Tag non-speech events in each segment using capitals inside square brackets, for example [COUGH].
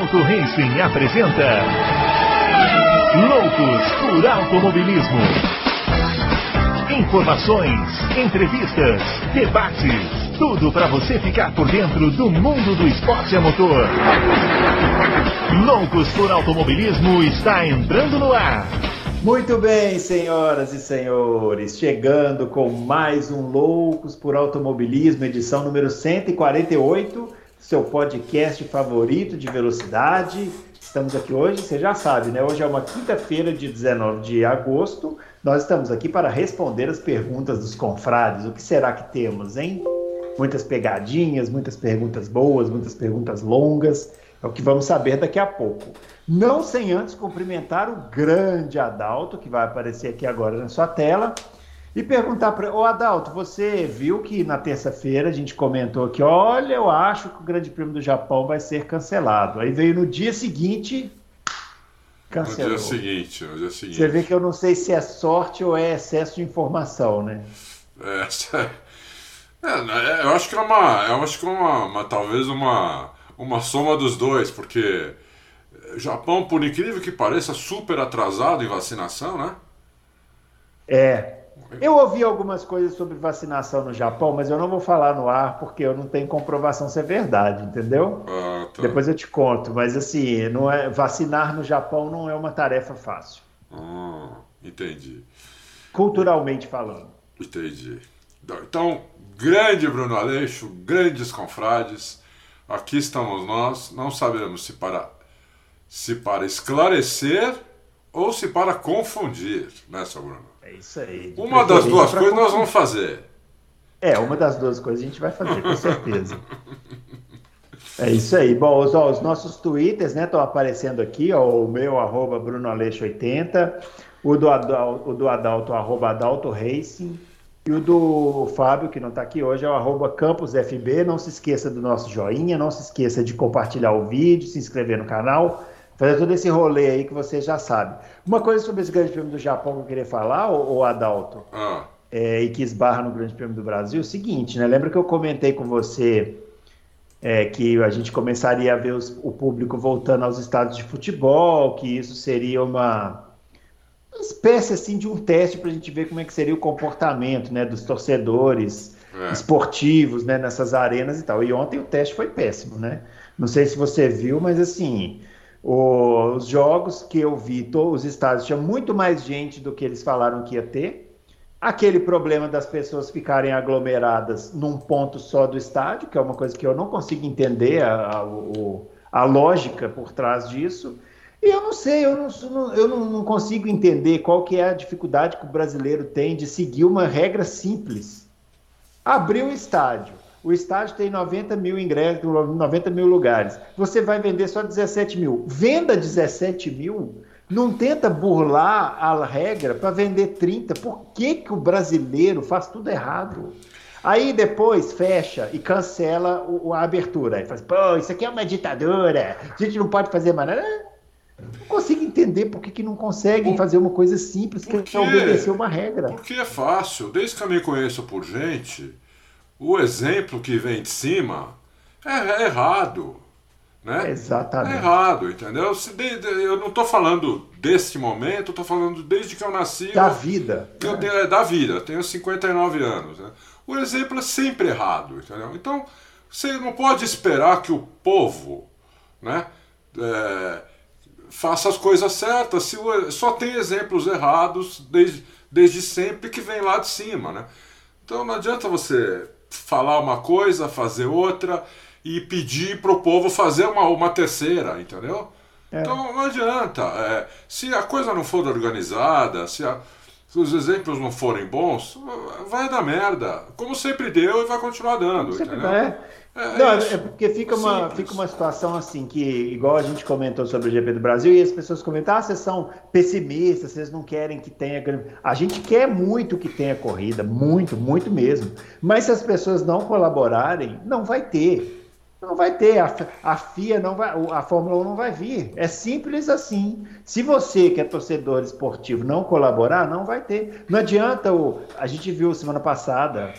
Adalto Racing apresenta Loucos por Automobilismo. Informações, entrevistas, debates, tudo para você ficar por dentro do mundo do esporte a motor. Loucos por Automobilismo está entrando no ar. Muito bem, senhoras e senhores, chegando com mais um Loucos por Automobilismo, edição número 148, seu podcast favorito de velocidade. Estamos aqui hoje, você já sabe, né? Hoje é uma quinta-feira de 19 de agosto. Nós estamos aqui para responder as perguntas dos confrades. O que será que temos, hein? Muitas pegadinhas, muitas perguntas boas, muitas perguntas longas. É o que vamos saber daqui a pouco. Não sem antes cumprimentar o grande Adalto, que vai aparecer aqui agora na sua tela, e perguntar para. Ô Adalto, você viu que na terça-feira a gente comentou que, olha, eu acho que o Grande Prêmio do Japão vai ser cancelado. Aí veio no dia seguinte. Cancelou. No dia seguinte, no dia seguinte. Você vê que eu não sei se é sorte ou é excesso de informação, né? É, [LAUGHS] é, eu acho que é uma. Eu acho que é uma, uma talvez uma uma soma dos dois, porque Japão, por incrível que pareça, super atrasado em vacinação, né? É. Eu ouvi algumas coisas sobre vacinação no Japão, mas eu não vou falar no ar porque eu não tenho comprovação se é verdade, entendeu? Ah, tá. Depois eu te conto, mas assim, não é vacinar no Japão não é uma tarefa fácil. Ah, entendi. Culturalmente falando. Entendi. Então, grande Bruno Aleixo, grandes confrades aqui estamos nós, não sabemos se para se para esclarecer ou se para confundir, né, seu Bruno? É isso aí. Uma das duas coisas nós vamos fazer. É, uma das duas coisas a gente vai fazer, com certeza. É isso aí. Bom, os, ó, os nossos twitters, né, estão aparecendo aqui, ó, o meu, arroba BrunoAleixo80, o do, Adalto, o do Adalto, arroba Adalto Racing, e o do Fábio, que não está aqui hoje, é o arroba campusfb. Não se esqueça do nosso joinha, não se esqueça de compartilhar o vídeo, se inscrever no canal, fazer todo esse rolê aí que você já sabe. Uma coisa sobre esse grande prêmio do Japão que eu queria falar, o Adalto, ah. é, e que esbarra no grande prêmio do Brasil, é o seguinte, né? Lembra que eu comentei com você é, que a gente começaria a ver os, o público voltando aos estados de futebol, que isso seria uma uma espécie assim de um teste para a gente ver como é que seria o comportamento né, dos torcedores é. esportivos né, nessas arenas e tal. E ontem o teste foi péssimo, né? Não sei se você viu, mas assim, os jogos que eu vi, todos os estádios tinha muito mais gente do que eles falaram que ia ter. Aquele problema das pessoas ficarem aglomeradas num ponto só do estádio, que é uma coisa que eu não consigo entender a, a, a lógica por trás disso. E eu não sei, eu não, eu não, consigo entender qual que é a dificuldade que o brasileiro tem de seguir uma regra simples. Abrir um estádio. O estádio tem 90 mil ingressos, 90 mil lugares. Você vai vender só 17 mil. Venda 17 mil. Não tenta burlar a regra para vender 30. Por que, que o brasileiro faz tudo errado? Aí depois fecha e cancela a abertura. Aí faz, pô, isso aqui é uma ditadura. A gente não pode fazer mais nada. Não consigo entender por que, que não conseguem fazer uma coisa simples que é obedecer uma regra. Porque é fácil. Desde que eu me conheço por gente, o exemplo que vem de cima é, é errado. Né? Exatamente. É errado, entendeu? Eu não estou falando desse momento, estou falando desde que eu nasci. Da vida. Eu, é. Da vida, eu tenho 59 anos. Né? O exemplo é sempre errado, entendeu? Então, você não pode esperar que o povo né, é, faça as coisas certas. Se só tem exemplos errados desde, desde sempre que vem lá de cima, né? Então não adianta você falar uma coisa, fazer outra e pedir para o povo fazer uma, uma terceira, entendeu? É. Então não adianta. É, se a coisa não for organizada, se, a, se, os exemplos não forem bons, vai dar merda. Como sempre deu e vai continuar dando, entendeu? É. É, não, é porque fica uma, fica uma situação assim que, igual a gente comentou sobre o GP do Brasil, e as pessoas comentam, ah, vocês são pessimistas, vocês não querem que tenha. A gente quer muito que tenha corrida, muito, muito mesmo. Mas se as pessoas não colaborarem, não vai ter. Não vai ter, a, a FIA não vai, a Fórmula 1 não vai vir. É simples assim. Se você, que é torcedor esportivo, não colaborar, não vai ter. Não adianta o. A gente viu semana passada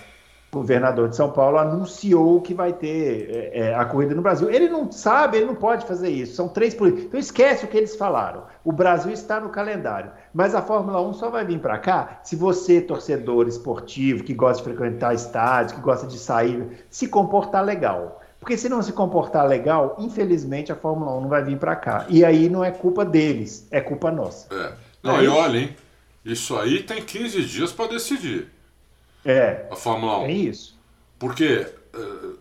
governador de São Paulo, anunciou que vai ter é, é, a corrida no Brasil. Ele não sabe, ele não pode fazer isso. São três políticos. Então esquece o que eles falaram. O Brasil está no calendário. Mas a Fórmula 1 só vai vir para cá se você, torcedor esportivo, que gosta de frequentar estádios, que gosta de sair, se comportar legal. Porque se não se comportar legal, infelizmente a Fórmula 1 não vai vir para cá. E aí não é culpa deles, é culpa nossa. É. Não, é e olha, hein? Isso aí tem 15 dias para decidir. É. A Fórmula 1. É isso. Porque uh,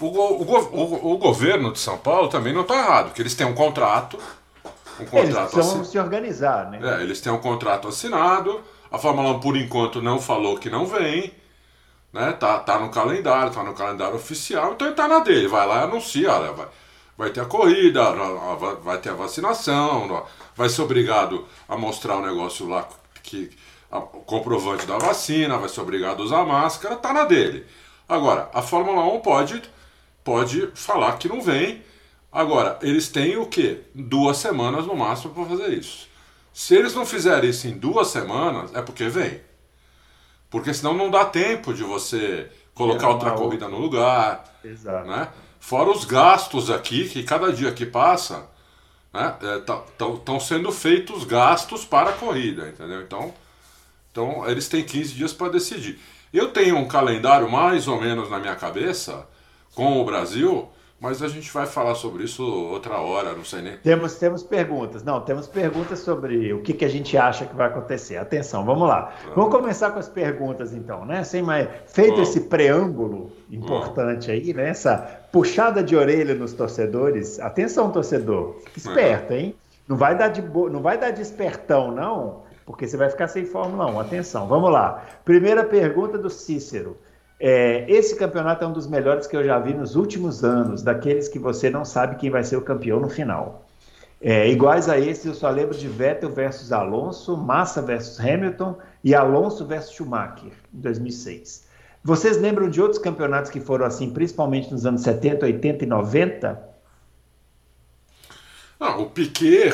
o, o, o, o, governo de São Paulo também não está errado, porque eles têm um contrato. Um contrato eles precisam se organizar, né? É, eles têm um contrato assinado. A Fórmula 1, por enquanto, não falou que não vem. Né? Tá, tá no calendário, tá no calendário oficial, então ele tá na dele. Vai lá e anuncia, olha, vai, vai ter a corrida, vai, vai ter a vacinação, vai ser obrigado a mostrar o negócio lá que o comprovante da vacina, vai ser obrigado a usar máscara, tá na dele. Agora, a Fórmula 1 pode, pode falar que não vem. Agora, eles têm o quê? Duas semanas no máximo para fazer isso. Se eles não fizerem isso em duas semanas, é porque vem. Porque senão não dá tempo de você colocar outra corrida no lugar. Exato. Né? Fora os gastos aqui, que cada dia que passa, estão né, é, sendo feitos gastos para a corrida, entendeu? Então, então, eles têm 15 dias para decidir. Eu tenho um calendário mais ou menos na minha cabeça com o Brasil, mas a gente vai falar sobre isso outra hora, não sei nem. Temos, temos perguntas. Não, temos perguntas sobre o que, que a gente acha que vai acontecer. Atenção, vamos lá. Vamos começar com as perguntas, então, né? Sem mais... Feito esse preâmbulo importante aí, né? Essa puxada de orelha nos torcedores. Atenção, torcedor. Fique esperto, hein? Não vai dar de, bo... não vai dar de espertão, não porque você vai ficar sem Fórmula 1. Atenção, vamos lá. Primeira pergunta do Cícero. É, esse campeonato é um dos melhores que eu já vi nos últimos anos, daqueles que você não sabe quem vai ser o campeão no final. É, iguais a esse, eu só lembro de Vettel versus Alonso, Massa versus Hamilton e Alonso versus Schumacher, em 2006. Vocês lembram de outros campeonatos que foram assim, principalmente nos anos 70, 80 e 90? Ah, o Piquet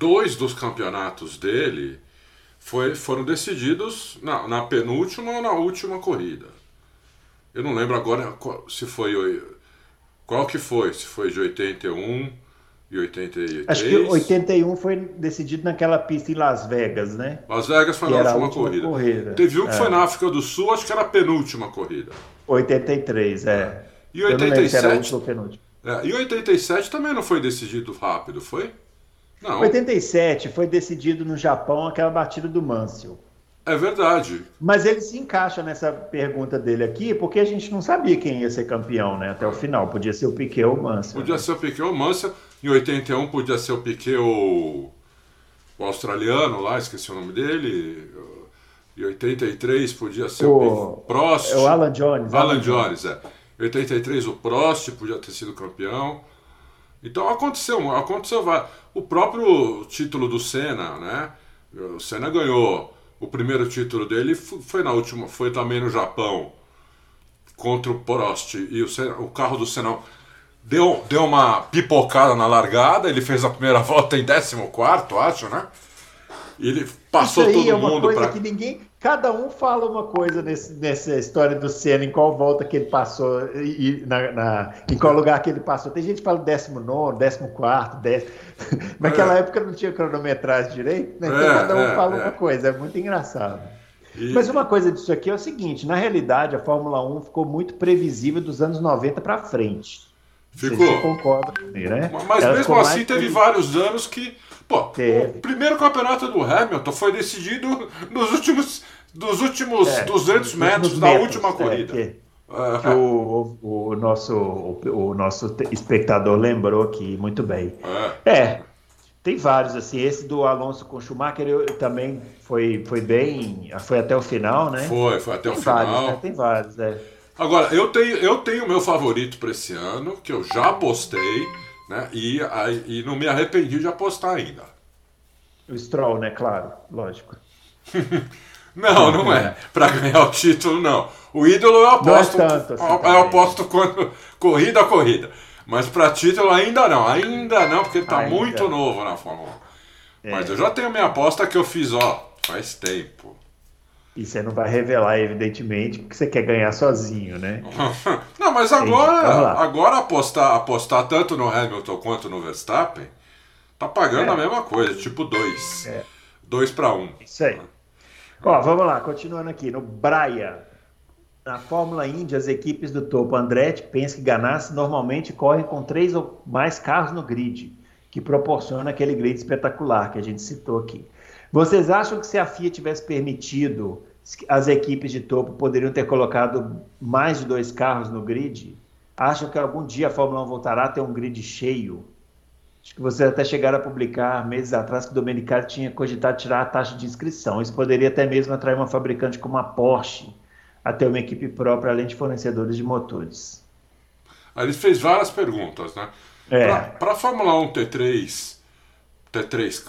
dois dos campeonatos dele foi, foram decididos na, na, penúltima ou na última corrida. Eu não lembro agora se foi. Qual que foi? Se foi de 81 e 83. Acho que 81 foi decidido naquela pista em Las Vegas, né? Las Vegas foi que na última, última corrida. corrida. Teve um que é. foi na África do Sul, acho que era a penúltima corrida. 83, é. E 87. É, e 87 também não foi decidido rápido, foi? Não. 87 foi decidido no Japão aquela batida do Mansell. É verdade. Mas ele se encaixa nessa pergunta dele aqui, porque a gente não sabia quem ia ser campeão, né? Até o final. Podia ser o Piquet ou o Mansell. Podia né? ser o Piquet ou o Mansell. Em 81 podia ser o Piquet ou o australiano lá, esqueci o nome dele. Em 83 podia ser o, o Prost. É o Alan Jones. Alan, Alan Jones, é. Em 83 o Prost podia ter sido campeão. Então aconteceu, aconteceu. O próprio título do Senna, né? O Senna ganhou. O primeiro título dele foi na última, foi também no Japão contra o Prost e o, Senna, o carro do Senna deu, deu uma pipocada na largada. Ele fez a primeira [LAUGHS] volta em 14, acho, né? E ele passou todo é mundo que ninguém Cada um fala uma coisa nesse, nessa história do Senna, em qual volta que ele passou, e, na, na, em qual lugar que ele passou. Tem gente que fala 19, 14, 10. Naquela é. época não tinha cronometragem direito, né? Então é, cada um é, fala uma é. coisa, é muito engraçado. E... Mas uma coisa disso aqui é o seguinte: na realidade, a Fórmula 1 ficou muito previsível dos anos 90 para frente. Ficou. Você concorda né? Mas Ela mesmo assim, teve vários anos que Pô, o primeiro campeonato do Hamilton foi decidido nos últimos, dos últimos é, 200 metros da metros, última é, corrida. Que, que o, o, o, nosso, o, o, nosso espectador lembrou aqui muito bem. É. é. tem vários, assim, esse do Alonso com Schumacher eu, também foi, foi bem, foi até o final, né? Foi, foi até tem o vários, final. Né? Tem vários, é. Agora, eu tenho eu tenho meu favorito para esse ano, que eu já postei, né? E, e não me arrependi de apostar ainda. O Stroll, né? Claro, lógico. [LAUGHS] não, não é. Para ganhar o título, não. O ídolo eu aposto. Não é tanto assim eu, eu aposto quando corrida a corrida. Mas para título ainda não, ainda não, porque ele tá ainda. muito novo na Fórmula 1. É. Mas eu já tenho minha aposta que eu fiz, ó, faz tempo. E você não vai revelar, evidentemente, que você quer ganhar sozinho, né? [LAUGHS] não, mas agora, agora apostar, apostar tanto no Hamilton quanto no Verstappen, tá pagando é. a mesma coisa, tipo 2. 2 para 1. Isso aí. Ó, vamos lá, continuando aqui. No Braia, na Fórmula Indy, as equipes do topo Andretti, Penske e Ganassi normalmente correm com três ou mais carros no grid, que proporciona aquele grid espetacular que a gente citou aqui. Vocês acham que se a FIA tivesse permitido, as equipes de topo poderiam ter colocado mais de dois carros no grid? Acham que algum dia a Fórmula 1 voltará a ter um grid cheio? Acho que vocês até chegaram a publicar meses atrás que o Domenicali tinha cogitado tirar a taxa de inscrição. Isso poderia até mesmo atrair uma fabricante como a Porsche a ter uma equipe própria, além de fornecedores de motores. Ele fez várias perguntas, né? É. Para a Fórmula 1 ter três, ter três,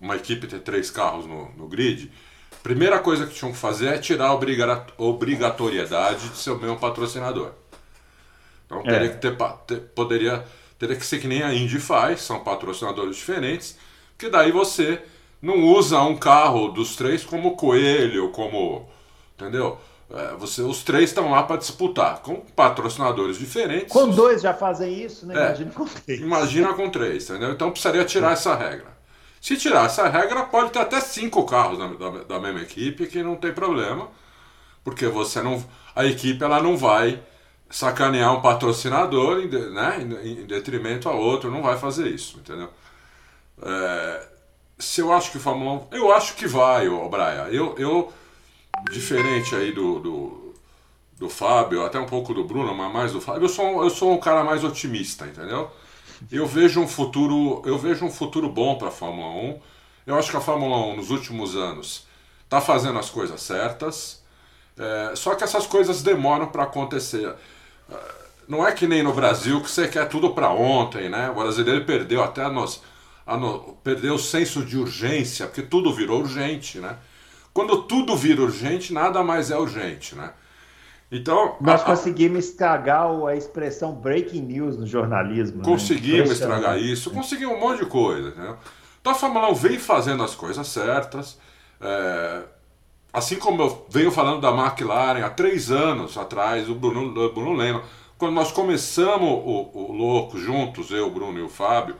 uma equipe ter três carros no, no grid, primeira coisa que tinham que fazer é tirar a obrigatoriedade de ser o mesmo patrocinador. Então teria é. que ter, ter, poderia, teria que ser que nem a Indy faz, são patrocinadores diferentes, que daí você não usa um carro dos três como coelho, como. Entendeu? É, você, os três estão lá para disputar, com patrocinadores diferentes. Com dois já fazem isso, né? É, imagina com três. Imagina com três, entendeu? Então precisaria tirar essa regra. Se tirar essa regra, pode ter até cinco carros da, da, da mesma equipe, que não tem problema, porque você não. A equipe ela não vai sacanear um patrocinador em, né, em, em detrimento a outro, não vai fazer isso, entendeu? É, se eu acho que Fórmula 1. Eu acho que vai, ô Braia. Eu, eu diferente aí do, do, do Fábio, até um pouco do Bruno, mas mais do Fábio, eu sou, eu sou um cara mais otimista, entendeu? Eu vejo um futuro, eu vejo um futuro bom para a Fórmula 1. Eu acho que a Fórmula 1 nos últimos anos está fazendo as coisas certas, é, só que essas coisas demoram para acontecer. É, não é que nem no Brasil que você quer tudo para ontem, né? O brasileiro perdeu até nos, a no, perdeu o senso de urgência, porque tudo virou urgente, né? Quando tudo vira urgente, nada mais é urgente, né? Então, Nós a, conseguimos estragar a expressão breaking news no jornalismo. Né? Conseguimos né? estragar isso, conseguimos um monte de coisa. Entendeu? Então a Fórmula 1 vem fazendo as coisas certas. É, assim como eu venho falando da McLaren há três anos atrás, o Bruno, o Bruno lembra, quando nós começamos o, o Louco juntos, eu, o Bruno e o Fábio,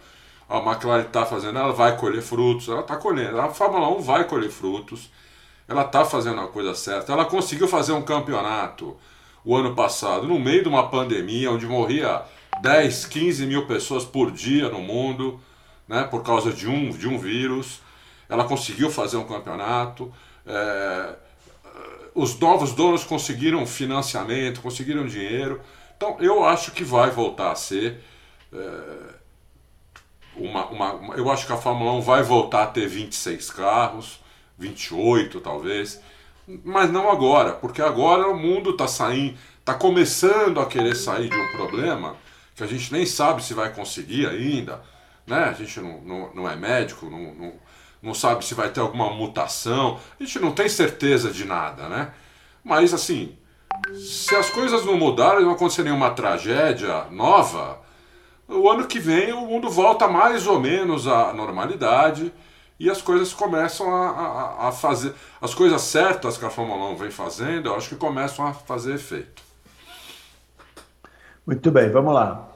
a McLaren está fazendo, ela vai colher frutos, ela está colhendo, a Fórmula 1 vai colher frutos ela está fazendo a coisa certa. Ela conseguiu fazer um campeonato o ano passado, no meio de uma pandemia, onde morria 10, 15 mil pessoas por dia no mundo, né, por causa de um, de um vírus. Ela conseguiu fazer um campeonato. É, os novos donos conseguiram financiamento, conseguiram dinheiro. Então eu acho que vai voltar a ser. É, uma, uma, eu acho que a Fórmula 1 vai voltar a ter 26 carros. 28 talvez, mas não agora, porque agora o mundo está saindo, está começando a querer sair de um problema que a gente nem sabe se vai conseguir ainda, né? A gente não, não, não é médico, não, não, não sabe se vai ter alguma mutação, a gente não tem certeza de nada, né? Mas assim, se as coisas não mudarem, não acontecer nenhuma tragédia nova, o ano que vem o mundo volta mais ou menos à normalidade e as coisas começam a, a, a, fazer. As coisas certas que a Fórmula 1 vem fazendo, eu acho que começam a fazer efeito. Muito bem, vamos lá.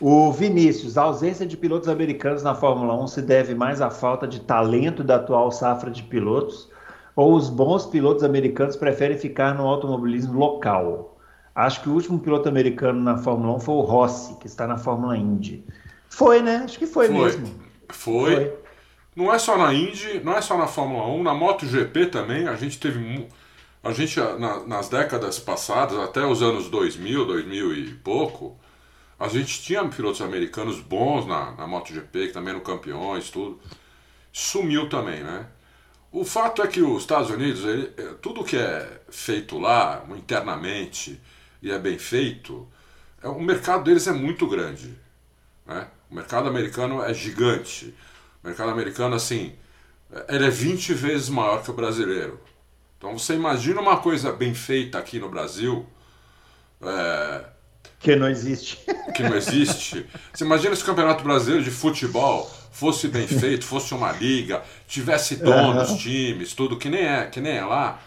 O Vinícius, a ausência de pilotos americanos na Fórmula 1 se deve mais à falta de talento da atual safra de pilotos ou os bons pilotos americanos preferem ficar no automobilismo local? Acho que o último piloto americano na Fórmula 1 foi o Rossi, que está na Fórmula Indy. Foi, né? Acho que foi, foi. mesmo. Foi. foi. Não é só na Indy, não é só na Fórmula 1, na MotoGP também, a gente teve. A gente, na, nas décadas passadas, até os anos 2000, 2000 e pouco, a gente tinha pilotos americanos bons na, na MotoGP, que também eram campeões, tudo. Sumiu também, né? O fato é que os Estados Unidos, ele, é, tudo que é feito lá, internamente, e é bem feito, é, o mercado deles é muito grande. Né? O mercado americano é gigante. O mercado americano, assim, ele é 20 vezes maior que o brasileiro. Então você imagina uma coisa bem feita aqui no Brasil. É... Que não existe. Que não existe. Você imagina se o Campeonato Brasileiro de Futebol fosse bem feito, fosse uma liga, tivesse donos, uhum. times, tudo, que nem é, que nem é lá.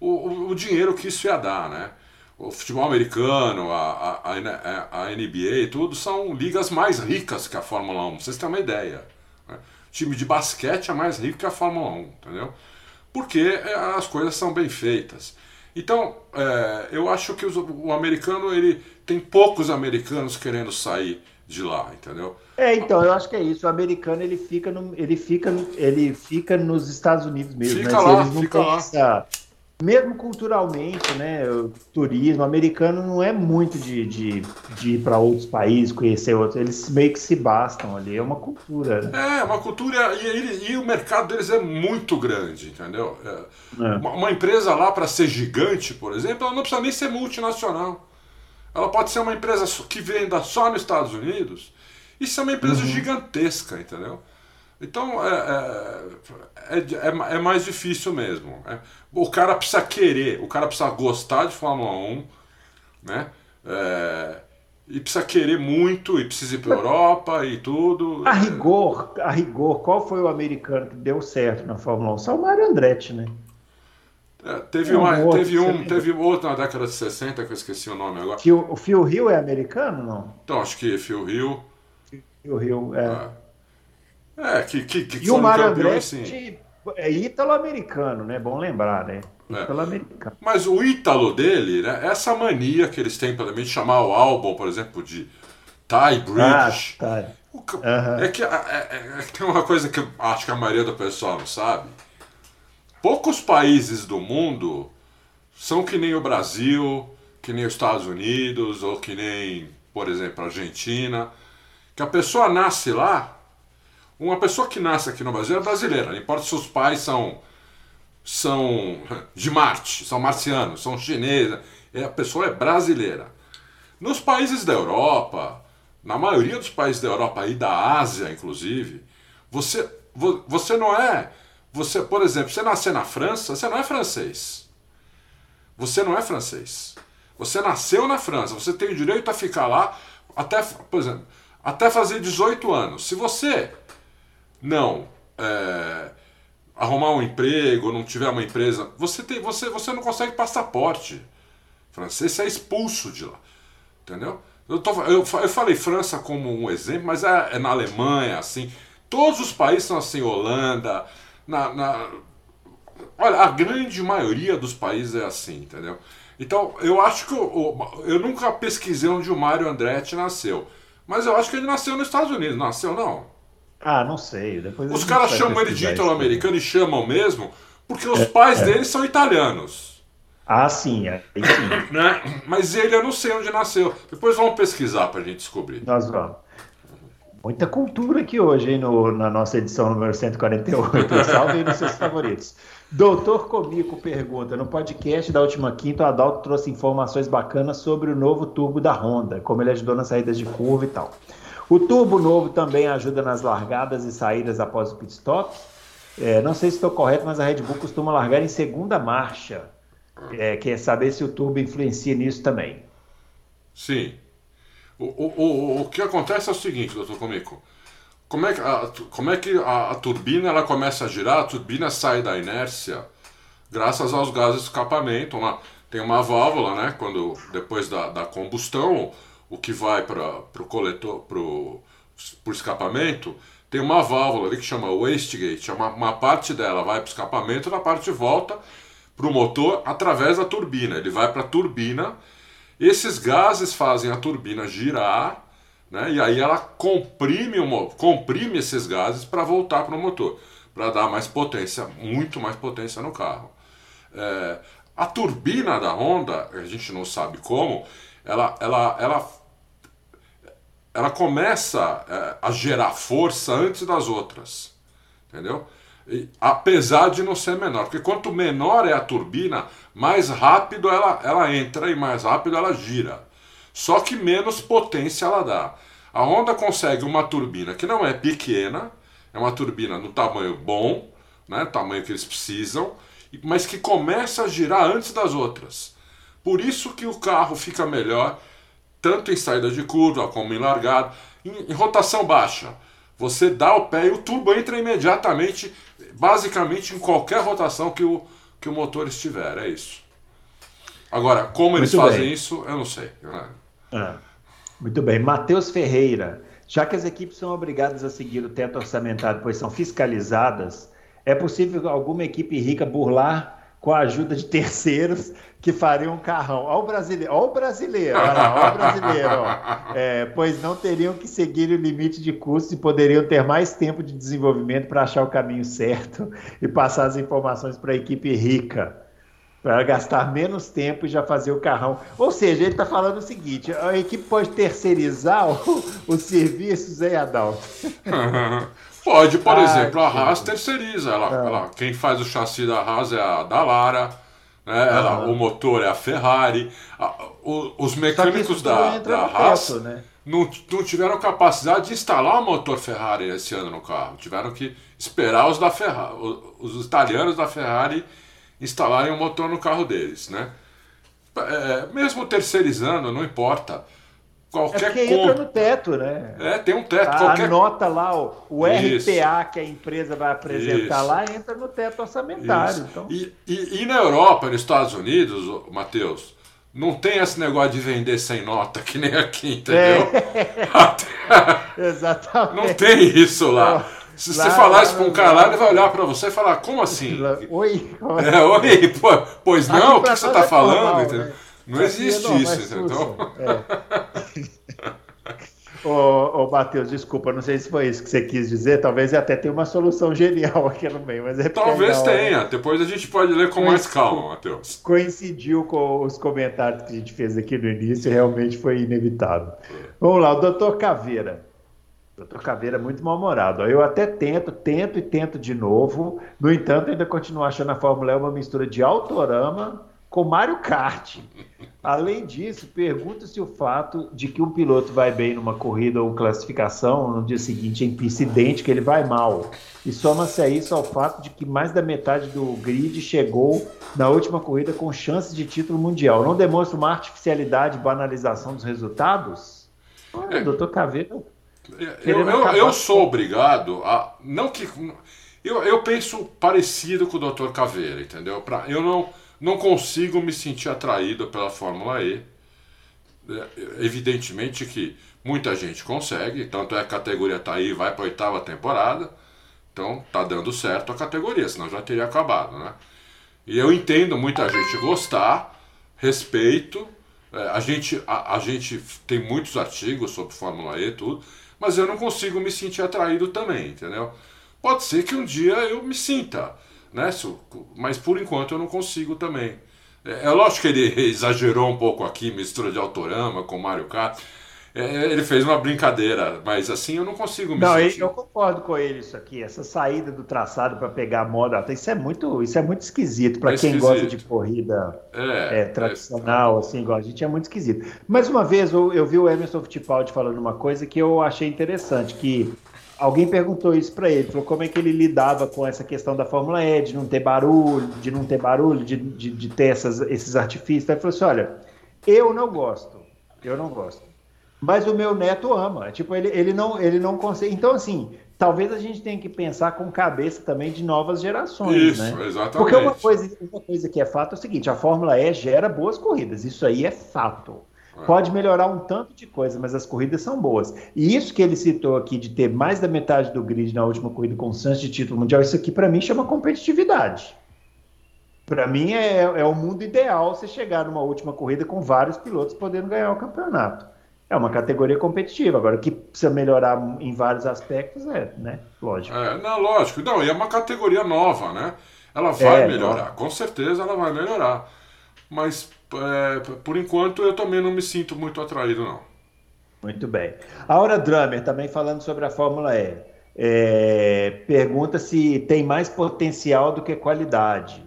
o, o dinheiro que isso ia dar, né? O futebol americano, a, a, a, a NBA tudo são ligas mais ricas que a Fórmula 1, pra vocês terem uma ideia. Né? Time de basquete é mais rico que a Fórmula 1, entendeu? Porque é, as coisas são bem feitas. Então, é, eu acho que os, o americano, ele tem poucos americanos querendo sair de lá, entendeu? É, então, eu acho que é isso. O americano ele fica, no, ele fica, ele fica nos Estados Unidos mesmo. Fica né? lá, fica lá. essa- Mesmo culturalmente, né? O turismo americano não é muito de, de, de ir para outros países, conhecer outros. Eles meio que se bastam ali. É uma cultura. Né? É, uma cultura. E, e o mercado deles é muito grande, entendeu? É, É. Uma, uma empresa lá, para ser gigante, por exemplo, ela não precisa nem ser multinacional. Ela pode ser uma empresa que venda só nos Estados Unidos e ser uma empresa gigantesca, entendeu? Então é, é, é, é- é mais difícil mesmo. né? O cara precisa querer, o cara precisa gostar de Fórmula 1, né? É, e precisa querer muito, e precisa ir para Europa e tudo. A rigor, a rigor, qual foi o americano que deu certo na Fórmula 1? Só o Mário Andretti, né? É, teve, Tem um uma, outro, teve um, teve outro na década de 60 que eu esqueci o nome agora. Phil- o Phil Hill é americano, não? Então, acho que Phil Hill. Phil Hill, é. É, que, que, que E o Mário campeões, sim. Andretti é ítalo-americano, né? Bom lembrar, né? É. Ítalo-americano. Mas o ítalo dele, né? Essa mania que eles têm para mim de chamar o álbum, por exemplo, de Thai Ah, British. tá. O Aham. É que é, é- é que tem uma coisa que eu acho que a maioria do pessoal não sabe. Poucos países do mundo são que nem o Brasil, que nem os Estados Unidos, ou que nem, por exemplo, a Argentina, que a pessoa nasce lá. Uma pessoa que nasce aqui no Brasil é brasileira, não importa se os pais são são de Marte, são marcianos, são chineses, é, a pessoa é brasileira. Nos países da Europa, na maioria dos países da Europa e da Ásia, inclusive, você, vo- você não é. Você, por exemplo, você nascer na França, você não é francês. Você não é francês. Você nasceu na França, você tem o direito a ficar lá até, por exemplo, até fazer 18 anos. Se você não é, arrumar um emprego, não tiver uma empresa, você, tem, você, você não consegue passaporte francês, você é expulso de lá. Entendeu? Eu, tô- eu eu falei França como um exemplo, mas é, é na Alemanha, assim. Todos os países são assim, Holanda, na, na- Olha, a grande maioria dos países é assim, entendeu? Então, eu acho que. o- eu nunca pesquisei onde o Mário Andretti nasceu. Mas eu acho que ele nasceu nos Estados Unidos. Nasceu, não? Ah, não sei. Depois a Os caras chamam ele de pesquisar isso. ítalo-americano e chamam mesmo porque os pais dele são italianos. Ah, sim. Aí sim. [COUGHS] Né? Mas ele eu não sei onde nasceu. Depois vamos pesquisar pra gente descobrir. Nós vamos. Muita cultura aqui hoje, hein, no- na nossa edição número 148. [LAUGHS] Salve aí nos seus favoritos. Doutor Comico pergunta: no podcast da última quinta, o Adalto trouxe informações bacanas sobre o novo turbo da Honda, como ele ajudou nas saídas de curva e tal. O turbo novo também ajuda nas largadas e saídas após o pit stop. É, não sei se estou correto, mas a Red Bull costuma largar em segunda marcha. É, quer saber se o turbo influencia nisso também. Sim. O, o, o, o que acontece é o seguinte, doutor Comico. Como é que, a, como é que a, a turbina ela começa a girar? A turbina sai da inércia graças aos gases de escapamento. Uma, tem uma válvula, né? Quando, depois da, da combustão, o que vai para o coletor, para o escapamento, tem uma válvula ali que chama wastegate. Uma, uma parte dela vai para o escapamento, a parte volta para o motor através da turbina. Ele vai para a turbina. Esses gases fazem a turbina girar, né? E aí ela comprime, o, comprime esses gases para voltar para o motor, para dar mais potência, muito mais potência no carro. É, a turbina da Honda, a gente não sabe como, ela, ela, ela, ela começa é, a gerar força antes das outras, entendeu? E, apesar de não ser menor, porque quanto menor é a turbina, mais rápido ela, ela entra e mais rápido ela gira. Só que menos potência ela dá. A Honda consegue uma turbina que não é pequena, é uma turbina no tamanho bom, né, tamanho que eles precisam, mas que começa a girar antes das outras. Por isso que o carro fica melhor, tanto em saída de curva como em largada, em, em rotação baixa. Você dá o pé e o turbo entra imediatamente, basicamente em qualquer rotação que o, que o motor estiver. É isso. Agora, como eles Muito fazem bem. isso, eu não sei. né? Ah, muito bem. Matheus Ferreira. Já que as equipes são obrigadas a seguir o teto orçamentário, pois são fiscalizadas, é possível alguma equipe rica burlar com a ajuda de terceiros que fariam um carrão? Olha o brasileiro, olha o brasileiro, olha lá, olha o brasileiro. É, pois não teriam que seguir o limite de custos e poderiam ter mais tempo de desenvolvimento para achar o caminho certo [LAUGHS] e passar as informações para a equipe rica para gastar menos tempo e já fazer o carrão. Ou seja, ele está falando o seguinte: a equipe pode terceirizar [LAUGHS] os serviços, hein, Adalto? [LAUGHS] Pode, por Ah, exemplo, a Haas terceiriza. Ela, Ah. ela- quem faz o chassi da Haas é a Dallara, né? Ela- Aham. o motor é a Ferrari. A- o- os mecânicos da, da Haas teto, né? não, não tiveram capacidade de instalar o motor Ferrari esse ano no carro. Tiveram que esperar os da Ferrari, os italianos da Ferrari instalarem o motor no carro deles, né? É, mesmo terceirizando, não importa. É Qualquer porque entra conta. no teto, né? É, tem um teto. A, qualquer nota lá, o, o Isso. RPA que a empresa vai apresentar Isso. lá entra no teto orçamentário. Isso. Então, E, e, e na Europa, nos Estados Unidos, Matheus, não tem esse negócio de vender sem nota que nem aqui, entendeu? [LAUGHS] [LAUGHS] exatamente. não tem isso lá. Se você Lá- falar lá- isso pra um cara lá, ele vai olhar pra você e falar, como assim? Oi, É, oi, pô, pois não, o pra que você nós tá é falando? normal, entendeu? né? Não existe é normal, isso, é. É. Ô, ô Matheus, desculpa, não sei se foi isso que você quis dizer. Talvez até tenha uma solução genial [LAUGHS] aqui no meio, mas é Talvez na hora tenha. Depois a gente pode ler com mais calma, Matheus. Coincidiu com os comentários que a gente fez aqui no início, realmente foi inevitável. Vamos lá, o doutor Caveira. Doutor Caveira é muito mal-humorado. Eu até tento, tento e tento de novo. No entanto, ainda continuo achando a Fórmula E uma mistura de autorama com Mario Kart. Além disso, pergunta se o fato de que um piloto vai bem numa corrida ou classificação no dia seguinte em pista idêntica, ele vai mal. E soma-se a isso ao fato de que mais da metade do grid chegou na última corrida com chances de título mundial. Não demonstra uma artificialidade e banalização dos resultados? Olha, É. doutor Caveira. Eu, eu, eu sou obrigado a. Não que. Eu, eu penso parecido com o Dr. Caveira, entendeu? Pra, eu não, não consigo me sentir atraído pela Fórmula E. É, Evidentemente que muita gente consegue, tanto é a categoria tá aí, vai para a oitava temporada. Então tá dando certo a categoria, senão já teria acabado, né? E eu entendo muita gente gostar, respeito. é, a, gente, a, a gente tem muitos artigos sobre Fórmula E e tudo, mas eu não consigo me sentir atraído também, entendeu? Pode ser que um dia eu me sinta, né? Mas por enquanto eu não consigo também. É, é lógico que ele [LAUGHS] exagerou um pouco aqui, mistura de autorama com Mario Kart. É, ele fez uma brincadeira, mas assim eu não consigo me Não, eu, sentir. eu concordo com ele isso aqui, essa saída do traçado para pegar a moda, isso é muito, isso é muito esquisito para É quem esquisito. gosta de corrida É, é, tradicional, assim, igual a gente, é muito esquisito. Mais uma vez, eu, eu vi o Emerson Fittipaldi falando uma coisa que eu achei interessante, que alguém perguntou isso para ele, falou como é que ele lidava com essa questão da Fórmula E, de não ter barulho, de não ter barulho, de, de, de ter essas, esses artifícios. Ele falou assim, olha, eu não gosto, eu não gosto. Mas o meu neto ama. Tipo, ele, ele não ele não consegue. Então, assim, talvez a gente tenha que pensar com cabeça também de novas gerações, Isso, né? exatamente. Porque uma coisa, uma coisa que é fato é o seguinte: a Fórmula E gera boas corridas. Isso aí é fato. É. Pode melhorar um tanto de coisa, mas as corridas são boas. E isso que ele citou aqui de ter mais da metade do grid na última corrida com chance de título mundial, isso aqui para mim chama competitividade. Para mim é, é o mundo ideal você chegar numa última corrida com vários pilotos podendo ganhar o campeonato. É uma categoria competitiva. Agora, o que precisa melhorar em vários aspectos é, né? Lógico. É, não, lógico. Não, e é uma categoria nova, né? Ela vai É, melhorar, nova. com certeza ela vai melhorar. Mas, é, por enquanto, eu também não me sinto muito atraído, não. Muito bem. Aura Drummer, também falando sobre a Fórmula E. É, pergunta se tem mais potencial do que qualidade.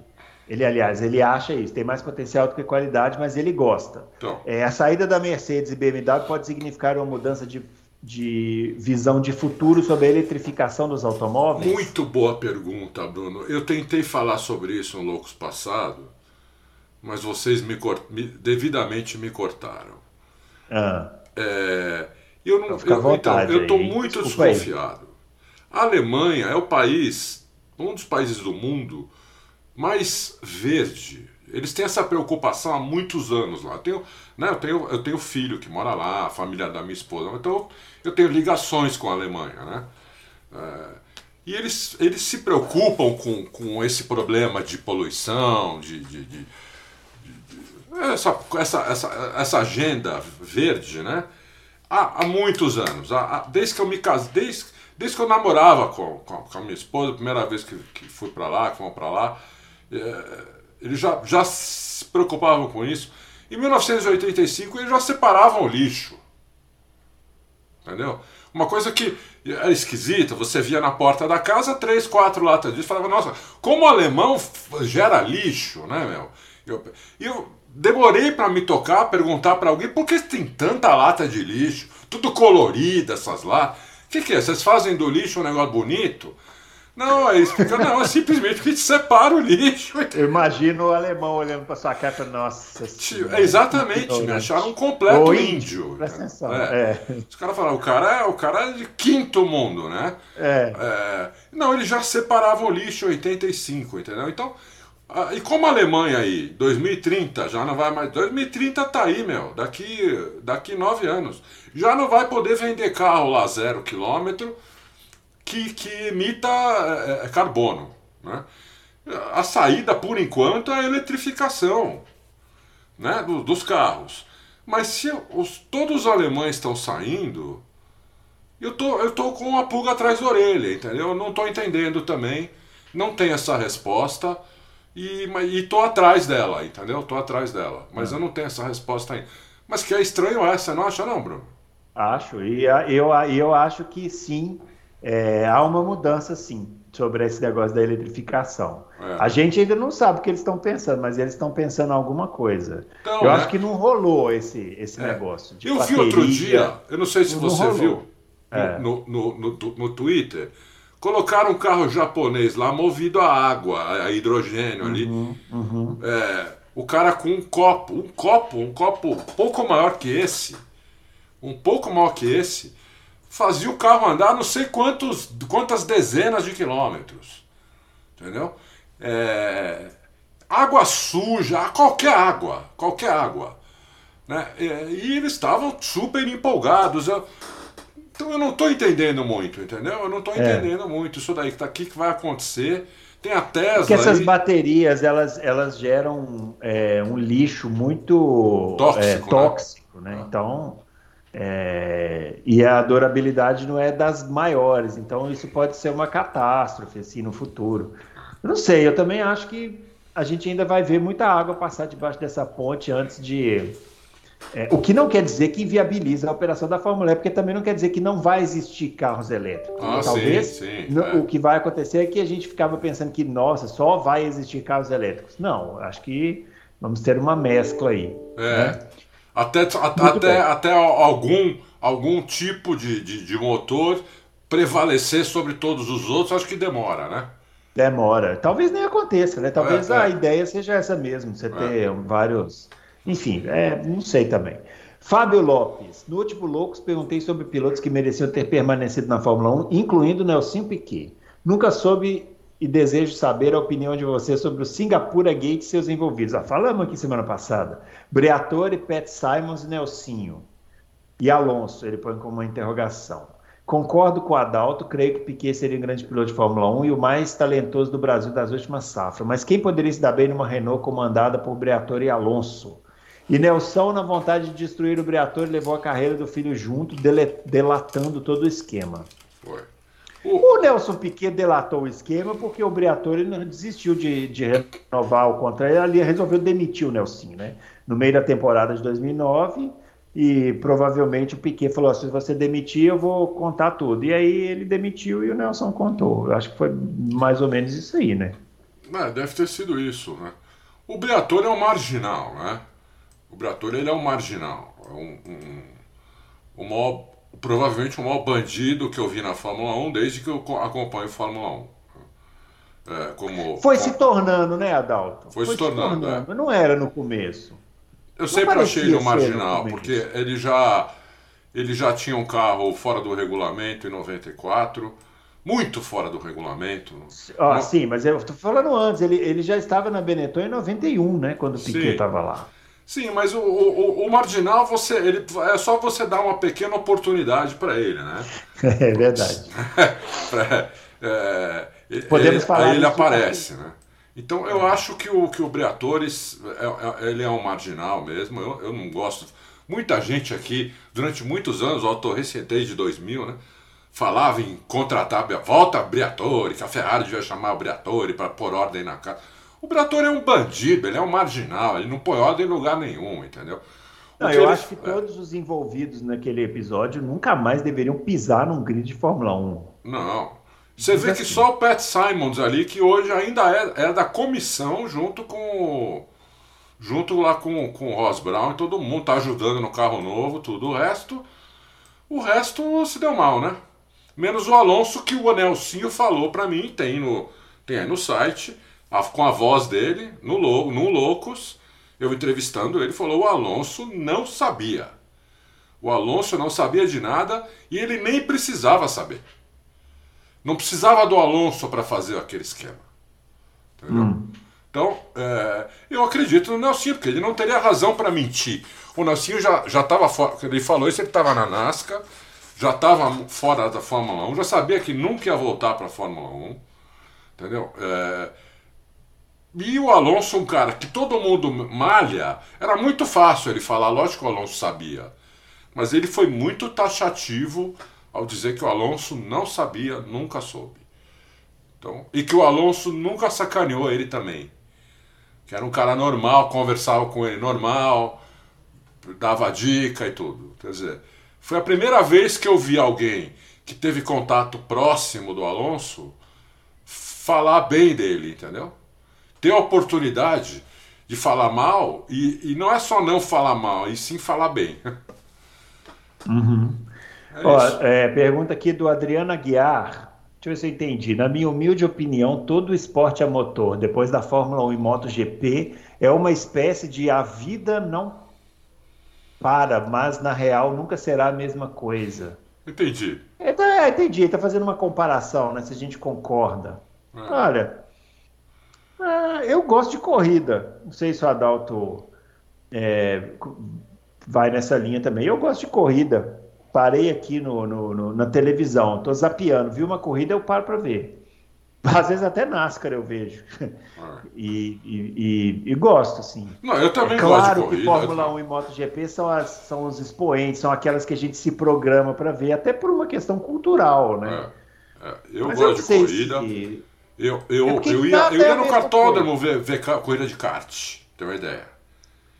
Ele, aliás, ele acha isso, tem mais potencial do que qualidade, mas ele gosta. Então, É, a saída da Mercedes e BMW pode significar uma mudança de, de visão de futuro sobre a eletrificação dos automóveis? muito boa pergunta, Bruno. Eu tentei falar sobre isso no Loucos Passado, mas vocês me, me- devidamente me cortaram. Ah, É, eu não, Então eu, vontade então, eu estou aí. muito Desculpa aí. desconfiado. A Alemanha é o país, um dos países do mundo mais verde. Eles têm essa preocupação há muitos anos lá. Eu tenho, né, eu tenho, eu tenho filho que mora lá, a família da minha esposa. Então eu tenho ligações com a Alemanha. Né? É, e eles, eles se preocupam com, com esse problema de poluição, de, de, de essa, essa, essa, essa agenda verde, né? Há, há muitos anos. Há, há, desde que eu me casei, desde, desde que eu namorava com, com, com a minha esposa, primeira vez que, que fui para lá, que fomos para lá, é, eles já, já se preocupavam com isso. Em 1985 eles já separavam o lixo. Entendeu? Uma coisa que era esquisita, você via na porta da casa três, quatro latas lixo, falava, nossa, como o alemão gera lixo, né, meu? Eu, eu demorei para me tocar, perguntar para alguém, por que tem tanta lata de lixo? Tudo colorida, essas latas. O que, que é? Vocês fazem do lixo um negócio bonito? Não, é. Não, é simplesmente porque a gente separa o lixo. [LAUGHS] Eu imagino o alemão olhando para sua cara nossa. É exatamente, me acharam um completo Ou índio. índio é. É. Os caras falaram, o cara, é, o cara é de quinto mundo, né? É. é. Não, eles já separavam o lixo em 85, entendeu? Então, ah, e como a Alemanha aí, 2030, já não vai mais. 2030 tá aí, meu. Daqui, daqui nove anos. Já não vai poder vender carro lá zero quilômetro que, que emita é, é, carbono. Né? A saída, por enquanto, é a eletrificação né, do, dos carros. Mas se os, todos os alemães estão saindo, eu tô, eu tô com uma pulga atrás da orelha, entendeu? Eu não estou entendendo também, não tem essa resposta e, e tô atrás dela, entendeu? Tô atrás dela, mas é. eu não tenho essa resposta ainda. Mas que é estranho essa, não acha não, Bruno? Acho, e eu, eu acho que sim, é, há uma mudança, sim, sobre esse negócio da eletrificação. É. A gente ainda não sabe o que eles estão pensando, mas eles estão pensando em alguma coisa. Então, eu né? acho que não rolou esse, esse é. negócio. eu bateria. vi outro dia, eu não sei se você viu é. no, no, no, no, Twitter, colocaram um carro japonês lá movido a água, a hidrogênio ali. Uhum, uhum. É, o cara com um copo, um copo, um copo pouco maior que esse, um pouco maior que esse, fazia o carro andar não sei quantos, quantas dezenas de quilômetros. Entendeu? É, água suja, qualquer água, qualquer água. Né? E eles estavam super empolgados. Eu, então eu não estou entendendo muito, entendeu? Eu não estou é. entendendo é. muito isso daí que está aqui que vai acontecer. Tem a Tesla. Porque essas aí... baterias elas, elas geram é, um lixo muito tóxico, é, tóxico né? né? Então é, e a durabilidade não é das maiores, então isso pode ser uma catástrofe assim no futuro. Eu não sei, eu também acho que a gente ainda vai ver muita água passar debaixo dessa ponte antes de. É, o que não quer dizer que inviabiliza a operação da Fórmula E, porque também não quer dizer que não vai existir carros elétricos. Ah, Talvez sim, sim, é. o que vai acontecer é que a gente ficava pensando que, nossa, só vai existir carros elétricos. Não, acho que vamos ter uma mescla aí. É. Né? Até, até, até algum, algum tipo de, de, de, motor prevalecer sobre todos os outros, acho que demora, né? Demora. Talvez nem aconteça, né? Talvez é, a é. ideia seja essa mesmo, você ter é. vários. Enfim, é, não sei também. Fábio Lopes, no último Loucos perguntei sobre pilotos que mereciam ter permanecido na Fórmula 1, incluindo Nelson Piquet. Nunca soube e desejo saber a opinião de você sobre o Singapura Gate e seus envolvidos. Ah, falamos aqui semana passada. Briatore, Pat Simons e Nelsinho. E Alonso, ele põe como uma interrogação. Concordo com o Adalto, creio que Piquet seria um grande piloto de Fórmula 1 e o mais talentoso do Brasil das últimas safras. Mas quem poderia se dar bem numa Renault comandada por Briatore e Alonso? E Nelson, na vontade de destruir o Briatore, levou a carreira do filho junto, delatando todo o esquema. Foi. O, Nelson Piquet delatou o esquema porque o Briatore não desistiu de, de renovar o contrato, ele resolveu demitir o Nelson, né? No meio da temporada de 2009 e provavelmente o Piquet falou: se você demitir, eu vou contar tudo. E aí ele demitiu e o Nelson contou. Eu acho que foi mais ou menos isso aí, né? É, deve ter sido isso, né? O Briatore é um marginal, né? O Briatore ele é um marginal, é um, um, o maior provavelmente o maior bandido que eu vi na Fórmula 1 desde que eu acompanho Fórmula 1. É, como, foi como... se tornando, né, Adalto? Foi, foi se tornando, se tornando. É. Não era no começo. Eu não sempre achei ele um marginal, porque ele já, ele já tinha um carro fora do regulamento em 94, muito fora do regulamento. Ah, Não... Sim, mas eu estou falando antes, ele, ele já estava na Benetton em 91, né? Quando o Piquet estava lá. Sim, mas o, o, o, marginal você, ele, é só você dar uma pequena oportunidade para ele, né? [LAUGHS] É verdade. [LAUGHS] pra, é, Podemos ele, falar. Aí ele aparece, né? Então eu acho que o, que o Briatores é, é, ele é um marginal mesmo. Eu, eu não gosto. Muita gente aqui, durante muitos anos, o Torres desde 2000, né? Falava em contratar, volta Briatore, que a Ferrari devia chamar o Briatore para pôr ordem na casa. O Briatore é um bandido, ele é um marginal, ele não põe ordem em lugar nenhum, entendeu? Não, eu ele... acho que todos os envolvidos naquele episódio nunca mais deveriam pisar num grid de Fórmula 1. Não, você vê que só o Pat Simons ali, que hoje ainda é, é da comissão, junto com. Junto lá com, com o Ross Brown e todo mundo tá ajudando no carro novo, tudo. O resto. O resto se deu mal, né? Menos o Alonso, que o Anelcinho falou para mim, tem, no, tem aí no site, a, com a voz dele, no, no Loucos, eu entrevistando ele, falou: o Alonso não sabia. O Alonso não sabia de nada e ele nem precisava saber. Não precisava do Alonso para fazer aquele esquema. Entendeu? Hum. Então, é, eu acredito no Nelsinho, porque ele não teria razão para mentir. O Nelsinho já estava fora, ele falou isso, ele estava na NASCAR, já estava fora da Fórmula 1, já sabia que nunca ia voltar para a Fórmula 1. Entendeu? É, e o Alonso, um cara que todo mundo malha, era muito fácil ele falar, lógico que o Alonso sabia. Mas ele foi muito taxativo ao dizer que o Alonso não sabia, nunca soube. Então, e que o Alonso nunca sacaneou ele também. Que era um cara normal, conversava com ele normal, dava dica e tudo. Quer dizer, foi a primeira vez que eu vi alguém que teve contato próximo do Alonso falar bem dele, entendeu? Ter a oportunidade de falar mal, e, e não é só não falar mal, e sim falar bem. [LAUGHS] Uhum. É Ó, é, pergunta aqui do Adriano Aguiar. Deixa eu ver se eu entendi. Na minha humilde opinião, todo esporte a motor, depois da Fórmula 1 e MotoGP, é uma espécie de a vida não para, mas na real nunca será a mesma coisa. Entendi. É, tá, é, entendi. Está fazendo uma comparação, né? Se a gente concorda. É. Olha, é, eu gosto de corrida. Não sei se o Adalto é, vai nessa linha também. Eu gosto de corrida parei aqui no, no, no na televisão, tô zapeando, vi uma corrida, eu paro para ver. [LAUGHS] Às vezes até NASCAR eu vejo. Ah. [LAUGHS] E, e, e, e, gosto, assim. Não, eu também é claro gosto de corrida. que Fórmula 1 e MotoGP são, as, são os expoentes, são aquelas que a gente se programa para ver, até por uma questão cultural, né? É, é. Eu Mas gosto eu de corrida. Se... Eu, eu, é eu, ia, eu ia no cartódromo ver, ver corrida de kart, tem uma ideia.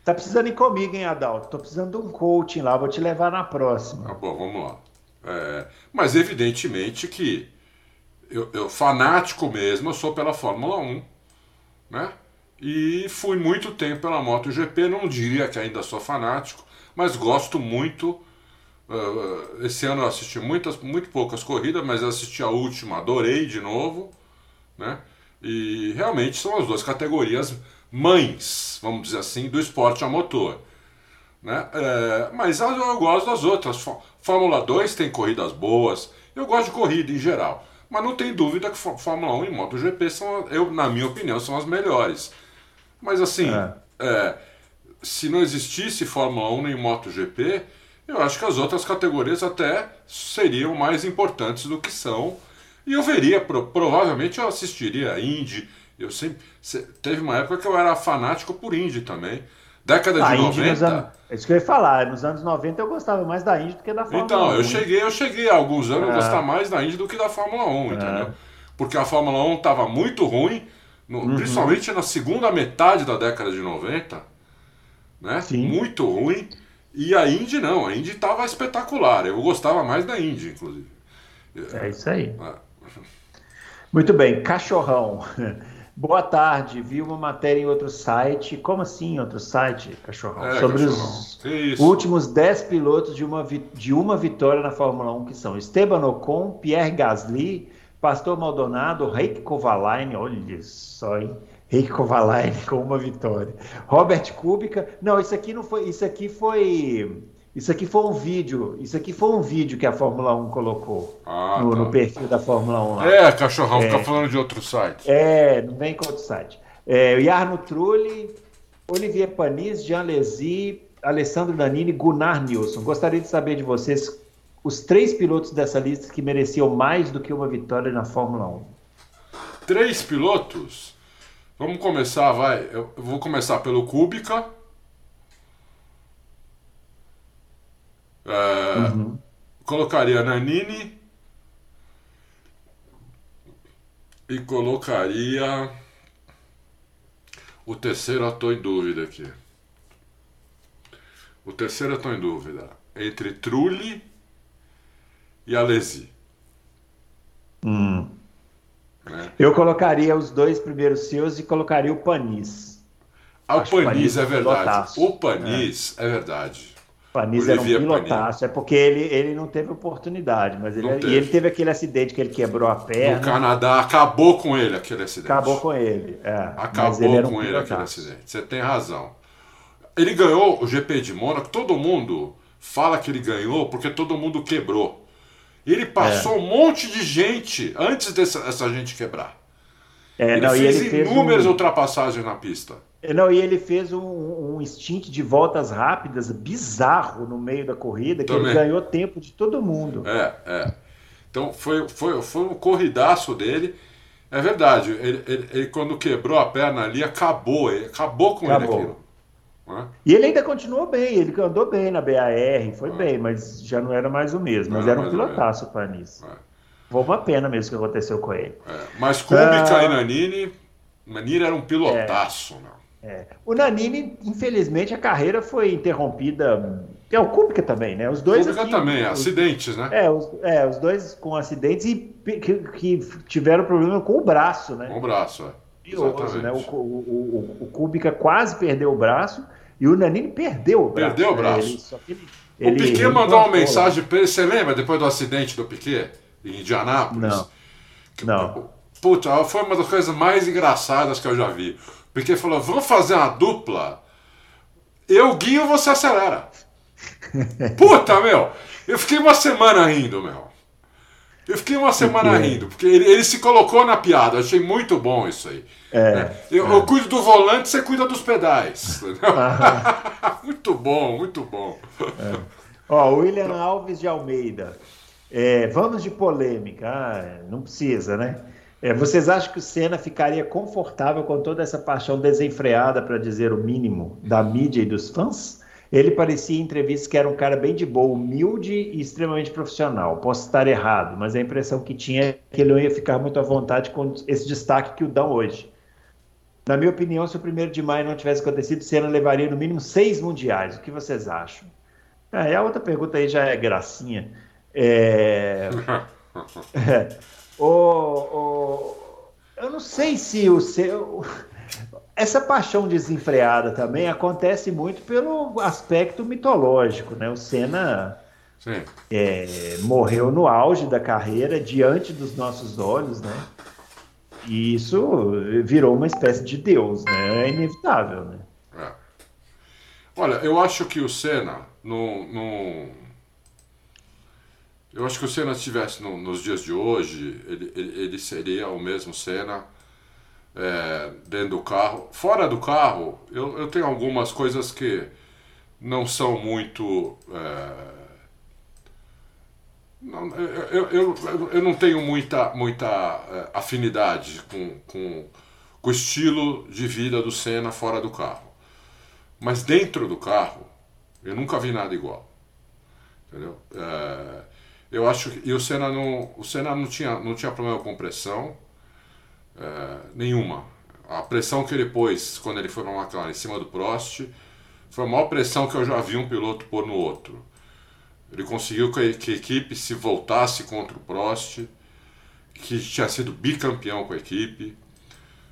Tá precisando ir comigo, hein, Adalto? Tô precisando de um coaching lá, vou te levar na próxima. Tá bom, vamos lá. É, mas evidentemente que eu, eu, fanático mesmo, eu sou pela Fórmula 1, né? E fui muito tempo pela MotoGP, não diria que ainda sou fanático, mas gosto muito. Uh, esse ano eu assisti muitas, muito poucas corridas, mas assisti a última, adorei de novo, né? E realmente são as duas categorias mães, vamos dizer assim, do esporte a motor. Né? É, mas eu gosto das outras. Fórmula 2 tem corridas boas, eu gosto de corrida em geral. Mas não tem dúvida que Fórmula 1 e MotoGP são, eu, na minha opinião, são as melhores. Mas assim, é. É, se não existisse Fórmula 1 nem MotoGP, eu acho que as outras categorias até seriam mais importantes do que são. E eu veria, provavelmente eu assistiria a Indy, eu sempre. Teve uma época que eu era fanático por Indy também. Década de 90. Anos, é isso que eu ia falar. Nos anos 90 eu gostava mais da Indy do que da Fórmula então, 1. Então, eu cheguei, eu cheguei há alguns anos é. a gostar mais da Indy do que da Fórmula 1, é. entendeu? Porque a Fórmula 1 estava muito ruim, no, uhum. principalmente na segunda metade da década de 90. Né? Sim. Muito ruim. E a Indy não, a Indy estava espetacular. Eu gostava mais da Indy, inclusive. É isso aí. É. Muito bem, cachorrão. [LAUGHS] Boa tarde, vi uma matéria em outro site. Como assim outro site, cachorrão? É, Sobre cachorrão. os últimos 10 pilotos de uma, de uma vitória na Fórmula 1, que são Esteban Ocon, Pierre Gasly, Pastor Maldonado, Reik Kovalainen, olha só, hein? Reik Kovalainen com uma vitória. Robert Kubica. Não, isso aqui não foi. Isso aqui foi. Isso aqui foi um vídeo, isso aqui foi um vídeo que a Fórmula 1 colocou Ah, no, tá. no perfil da Fórmula 1 lá. É, cachorrão, É. fica falando de outro site. É, não vem com outro site. É, Jarno Trulli, Olivier Panis, Jean Lézy, Alessandro Danini, Gunnar Nilsson. Gostaria de saber de vocês os três pilotos dessa lista que mereciam mais do que uma vitória na Fórmula 1. Três pilotos. Vamos começar, vai. Eu vou começar pelo Kubica. É, Uhum. Colocaria Nanini. E colocaria. O terceiro eu tô em dúvida aqui. O terceiro eu tô em dúvida. Entre Trulli e Alesi. Hum. Né? Eu colocaria os dois primeiros seus e colocaria o Panis. Ah, o Panis Panis é é verdade. pilotaço. O Panis é, verdade. Panis era um pilotaço, é porque ele, ele não teve oportunidade, mas ele, e teve. ele teve aquele acidente que ele quebrou a No perna, Canadá acabou com ele aquele acidente. acabou com ele. É, Acabou ele um com ele aquele pilotaço. acidente. Você tem razão. Ele ganhou o GP de Mônaco, todo mundo fala que ele ganhou porque todo mundo quebrou. Ele passou É. um monte de gente antes dessa essa gente quebrar. É, ele não, fez ele fez inúmeras um- ultrapassagens na pista. Não, e ele fez um, um stint de voltas rápidas bizarro no meio da corrida, que Também. ele ganhou tempo de todo mundo. É, é. Então foi, foi, foi um corridaço dele. É verdade, ele, ele- ele quando quebrou a perna ali, acabou, ele, acabou com Acabou. ele aquilo. Não é? E ele ainda continuou bem, ele andou bem na BAR, foi bem, mas já não era mais o mesmo. Mas Não era era um pilotaço Panis. É. Foi uma pena mesmo que aconteceu com ele. É, Mas Kubica Ah. e Nanini, Nanini era um pilotaço, né? É. O Nanini, infelizmente, a carreira foi interrompida. É o Kubica também, né? Os dois. Kubica assim, também, os- acidentes, né? É os, é, os dois com acidentes e que, que tiveram problema com o braço, né? Com o braço, é. Curioso, né? O, Exatamente. o, o, o Kubica quase perdeu o braço e o Nanini perdeu o braço. Perdeu o né? braço. Ele- só que ele- O ele Piquet mandou uma mensagem pra ele, você lembra depois do acidente do Piquet em Indianápolis? Não. Não. Puta, foi uma das coisas mais engraçadas que eu já vi. O Piquet falou: vamos fazer uma dupla. Eu guio, você acelera. [LAUGHS] Puta, meu! Eu fiquei uma semana rindo, meu. Eu fiquei uma semana rindo, porque ele, ele se colocou na piada. Achei muito bom isso aí. É, né? eu, eu cuido do volante, você cuida dos pedais. [LAUGHS] Ah. [LAUGHS] muito bom, muito bom. Ó, William Alves de Almeida. É, vamos de polêmica. Ah, não precisa, né? É, vocês acham que o Senna ficaria confortável com toda essa paixão desenfreada, para dizer o mínimo, da mídia e dos fãs? Ele parecia em entrevistas que era um cara bem de boa, humilde e extremamente profissional. Posso estar errado, mas a impressão que tinha é que ele não ia ficar muito à vontade com esse destaque que o dão hoje. Na minha opinião, se o 1 de maio não tivesse acontecido, Senna levaria no mínimo seis mundiais. O que vocês acham? E a outra pergunta aí já é gracinha. É... [LAUGHS] é. O, o- Eu não sei se o seu. Essa paixão desenfreada também acontece muito pelo aspecto mitológico, né? O Senna é, morreu no auge da carreira, diante dos nossos olhos, né? E isso virou uma espécie de Deus, né? É inevitável, né? É. Olha, eu acho que o Senna não. não... Eu acho que o Senna estivesse no- nos dias de hoje, ele, ele, ele seria o mesmo Senna é, dentro do carro. Fora do carro, eu, eu tenho algumas coisas que não são muito. é, não, eu, eu, eu, eu não tenho muita, muita é, afinidade com, com, com o estilo de vida do Senna fora do carro. Mas dentro do carro, eu nunca vi nada igual. Entendeu? É, eu acho que. E o Senna não, o Senna não, tinha, não tinha problema com pressão é, nenhuma. A pressão que ele pôs quando ele foi para a McLaren em cima do Prost foi a maior pressão que eu já vi um piloto pôr no outro. Ele conseguiu que a, que a equipe se voltasse contra o Prost, que tinha sido bicampeão com a equipe,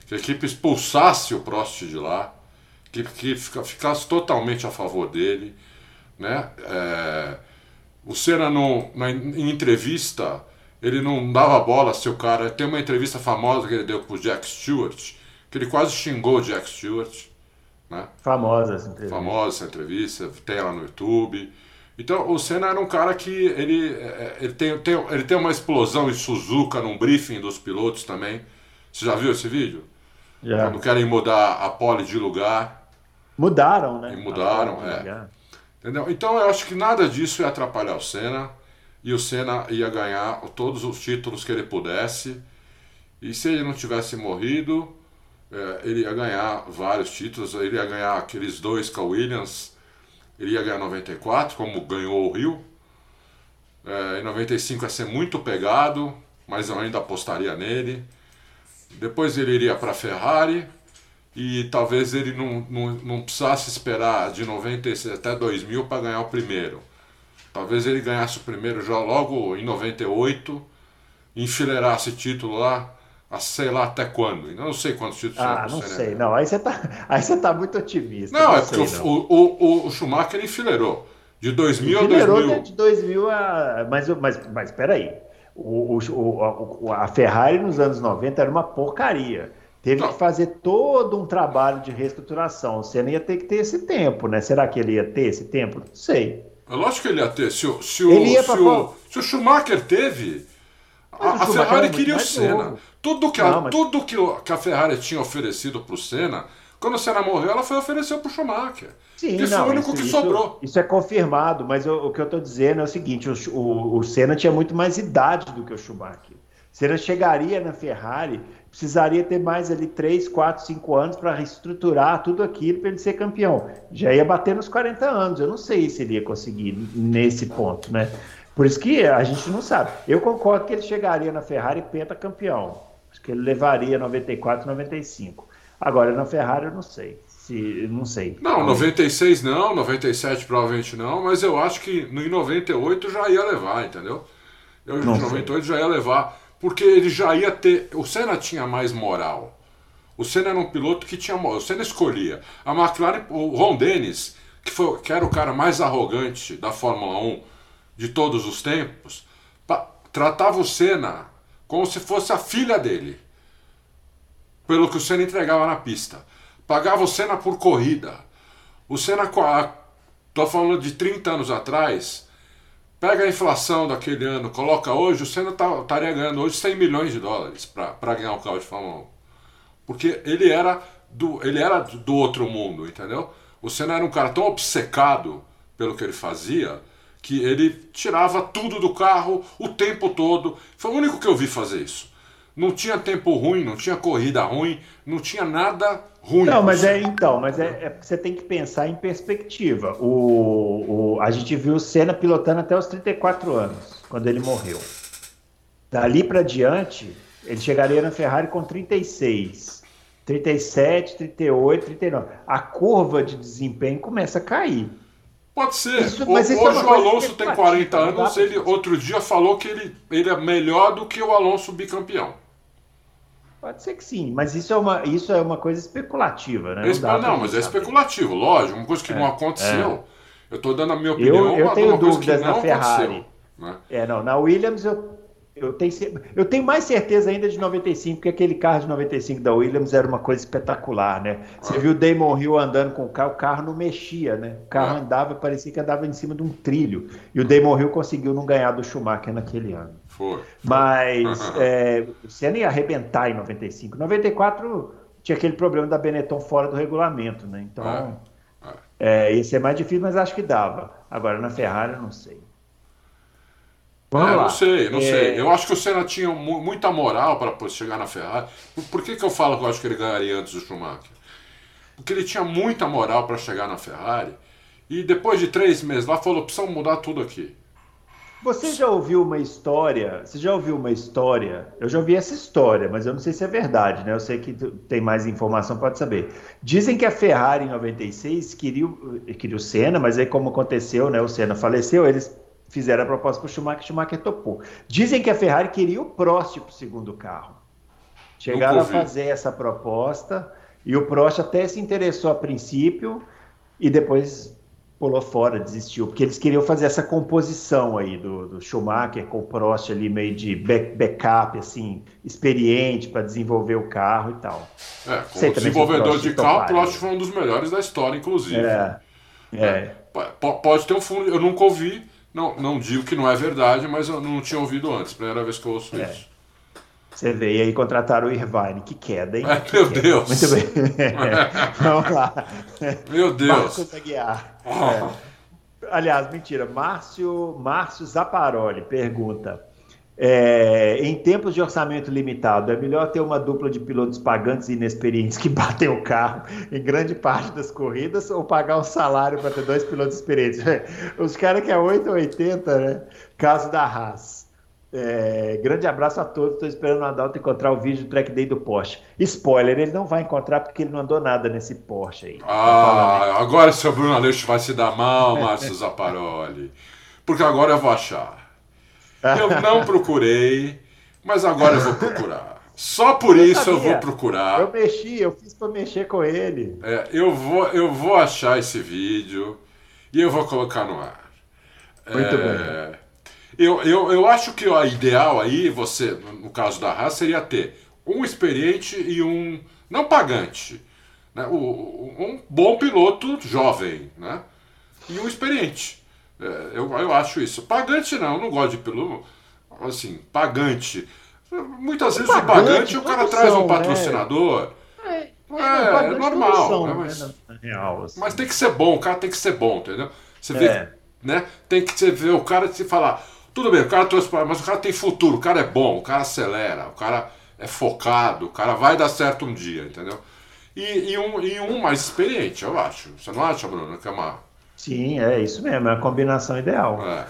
que a equipe expulsasse o Prost de lá, que, que fica- ficasse totalmente a favor dele. Né? É, o Senna, não, na, em entrevista, ele não dava bola se o cara. Tem uma entrevista famosa que ele deu pro Jack Stewart, que ele quase xingou o Jack Stewart. Né? Famosa essa entrevista. Famosa essa entrevista, tem ela no YouTube. Então o Senna era um cara que ele, é, ele, tem, tem, ele tem uma explosão em Suzuka num briefing dos pilotos também. Você já viu esse vídeo? Já. Quando querem mudar a pole de lugar. Mudaram, né? E mudaram, é. Entendeu? Então eu acho que nada disso ia atrapalhar o Senna. E o Senna ia ganhar todos os títulos que ele pudesse. E se ele não tivesse morrido, é, ele ia ganhar vários títulos. Ele ia ganhar aqueles dois com a Williams. Ele ia ganhar 94, como ganhou o Rio. É, em 95 ia ser muito pegado, mas eu ainda apostaria nele. Depois ele iria para a Ferrari e talvez ele não, não, não precisasse esperar de 96 até 2000 para ganhar o primeiro. Talvez ele ganhasse o primeiro já logo em 98, enfileirasse título lá, a sei lá até quando. Eu não sei quantos títulos Ah, não sei, não. Aí você tá, [LAUGHS] aí você tá muito otimista. Não, não é porque o, o, o Schumacher enfileirou. De 2000 Enfileirou a 2000. de 2000 a. Mas, mas, mas peraí. O, o, o, a Ferrari nos anos 90 era uma porcaria. Teve Não. que fazer todo um trabalho de reestruturação. Você não ia ter que ter esse tempo, né? Será que ele ia ter esse tempo? Não sei. É lógico que ele ia ter. Se o, se o, se pra o, se o Schumacher teve, a, o a Ferrari queria o Senna. novo. Tudo, que a, Não, mas- tudo que, o- que a Ferrari tinha oferecido para o Senna, quando o Senna morreu, ela foi oferecer para o Schumacher. Sim, foi não, o único isso, que isso- sobrou. Isso é confirmado, mas eu- o que eu estou dizendo é o seguinte: o, o, o Senna tinha muito mais idade do que o Schumacher. O Senna chegaria na Ferrari, precisaria ter mais ali 3, 4, 5 anos para reestruturar tudo aquilo para ele ser campeão. Já ia bater nos 40 anos. Eu não sei se ele ia conseguir nesse ponto, né? Por isso que a gente não sabe. Eu concordo que ele chegaria na Ferrari pentacampeão. Acho que ele levaria 94, 95. Agora na Ferrari eu não sei. Se, não sei. Não, 96 não, 97 provavelmente não, mas eu acho que em 98 já ia levar, entendeu? Eu, em 98 já ia levar, porque ele já ia ter. O Senna tinha mais moral. O Senna era um piloto que tinha moral. O Senna escolhia. A McLaren, o Ron Dennis, que, foi, que era o cara mais arrogante da Fórmula 1 de todos os tempos, pa- tratava o Senna como se fosse a filha dele pelo que o Senna entregava na pista. Pagava o Senna por corrida. O Senna, tô falando de 30 anos atrás, pega a inflação daquele ano, coloca hoje, o Senna tá- estaria ganhando hoje 100 milhões de dólares para ganhar o carro de Fórmula 1. Porque ele era, do, ele era do outro mundo, entendeu? O Senna era um cara tão obcecado pelo que ele fazia que ele tirava tudo do carro o tempo todo. Foi o único que eu vi fazer isso. Não tinha tempo ruim, não tinha corrida ruim, não tinha nada ruim. Não, mas é então, mas é, é porque você tem que pensar em perspectiva. O, o- a gente viu o Senna pilotando até os 34 anos, quando ele morreu. Dali para diante, ele chegaria na Ferrari com 36, 37, 38, 39. A curva de desempenho começa a cair. Pode ser. Isso- mas hoje é o Alonso tem especulativa, 40 não dá anos, ele outro dia falou que ele, ele é melhor do que o Alonso bicampeão. Pode ser que sim, mas isso é uma, isso é uma coisa especulativa, né? Espe- dá Não, pra mas é especulativo, lógico, uma coisa que É, não aconteceu. Eu estou dando a minha opinião, Eu- eu tenho que dúvidas não na Ferrari. Né? É, não, na Williams eu, eu, tenho, eu tenho mais certeza ainda de 95, porque aquele carro de 95 da Williams era uma coisa espetacular, né? Você Ah. viu o Damon Hill andando com o carro, o carro não mexia, né? O carro Ah. andava, parecia que andava em cima de um trilho. E o Damon Hill conseguiu não ganhar do Schumacher naquele ano. Foi. Mas [LAUGHS] é, o Senna ia arrebentar em 95. 94 tinha aquele problema da Benetton fora do regulamento, né? Então, é, ia ser mais difícil, mas acho que dava. Agora, na Ferrari, eu não sei. Vamos É, lá. não sei, não É, sei. Eu acho que o Senna tinha mu- muita moral para chegar na Ferrari. Por, por que, que eu falo que eu acho que ele ganharia antes do Schumacher? Porque ele tinha muita moral para chegar na Ferrari e depois de três meses lá falou: precisamos mudar tudo aqui. Você já ouviu uma história? Você já ouviu uma história? Eu já ouvi essa história, mas eu não sei se é verdade, né? Eu sei que tem mais informação, pode saber. Dizem que a Ferrari em 96 queria, o- queria o Senna, mas aí como aconteceu, né? O Senna faleceu, eles fizeram a proposta para o Schumacher, o Schumacher topou. Dizem que a Ferrari queria o Prost para o segundo carro. Chegaram a fazer essa proposta e o Prost até se interessou a princípio e depois pulou fora, desistiu, porque eles queriam fazer essa composição aí do, do Schumacher com o Prost ali meio de back- backup, assim, experiente para desenvolver o carro e tal. É, como desenvolvedor de carro, o. Prost foi um dos melhores da história, inclusive. É, é. Pode ter um fundo, eu nunca ouvi, não, não digo que não é verdade, mas eu não tinha ouvido antes, primeira vez que eu ouço é. isso. Você vê, e aí contrataram o Irvine, que queda, hein? É, meu queda. Deus! Muito bem. [LAUGHS] Vamos lá. Meu Deus! Marcos Aguiar. É. Aliás, mentira, Márcio, Márcio Zaparoli pergunta: é, em tempos de orçamento limitado, é melhor ter uma dupla de pilotos pagantes e inexperientes que batem o carro em grande parte das corridas ou pagar um salário para ter dois pilotos experientes? [LAUGHS] Os caras que é 8 ou 80, né? Caso da Haas. É, grande abraço a todos. Estou esperando o Adalto encontrar o vídeo do track day do Porsche. Spoiler, ele não vai encontrar porque ele não andou nada nesse Porsche aí. Ah, agora seu Bruno Aleixo vai se dar mal, Márcio [LAUGHS] Zaparoli. Porque agora eu vou achar. [LAUGHS] Eu não procurei, mas agora eu vou procurar. Só por eu isso sabia. eu vou procurar. Eu mexi, eu fiz para mexer com ele. É, eu, vou, eu vou achar esse vídeo e eu vou colocar no ar. Muito é, bem. Eu, eu, eu acho que o ideal aí, você, no caso da Haas, seria ter um experiente e um não pagante. Né? um bom piloto jovem, né? E um experiente. É, eu, eu acho isso. Pagante não, eu não gosto de piloto. Assim, pagante. Muitas vezes pagante, o pagante o cara traz um né? patrocinador. É, é, é, é normal. né? mas, né, real, assim. mas tem que ser bom, o cara tem que ser bom, entendeu? Você vê, é. né? Tem que você ver o cara se falar, tudo bem, o cara trouxe para, mas o cara tem futuro, o cara é bom, o cara acelera, o cara é focado, o cara vai dar certo um dia, entendeu? E, e um, e um mais experiente, eu acho. Você não acha, Bruno, que é uma Sim, é isso mesmo, é a combinação ideal. É.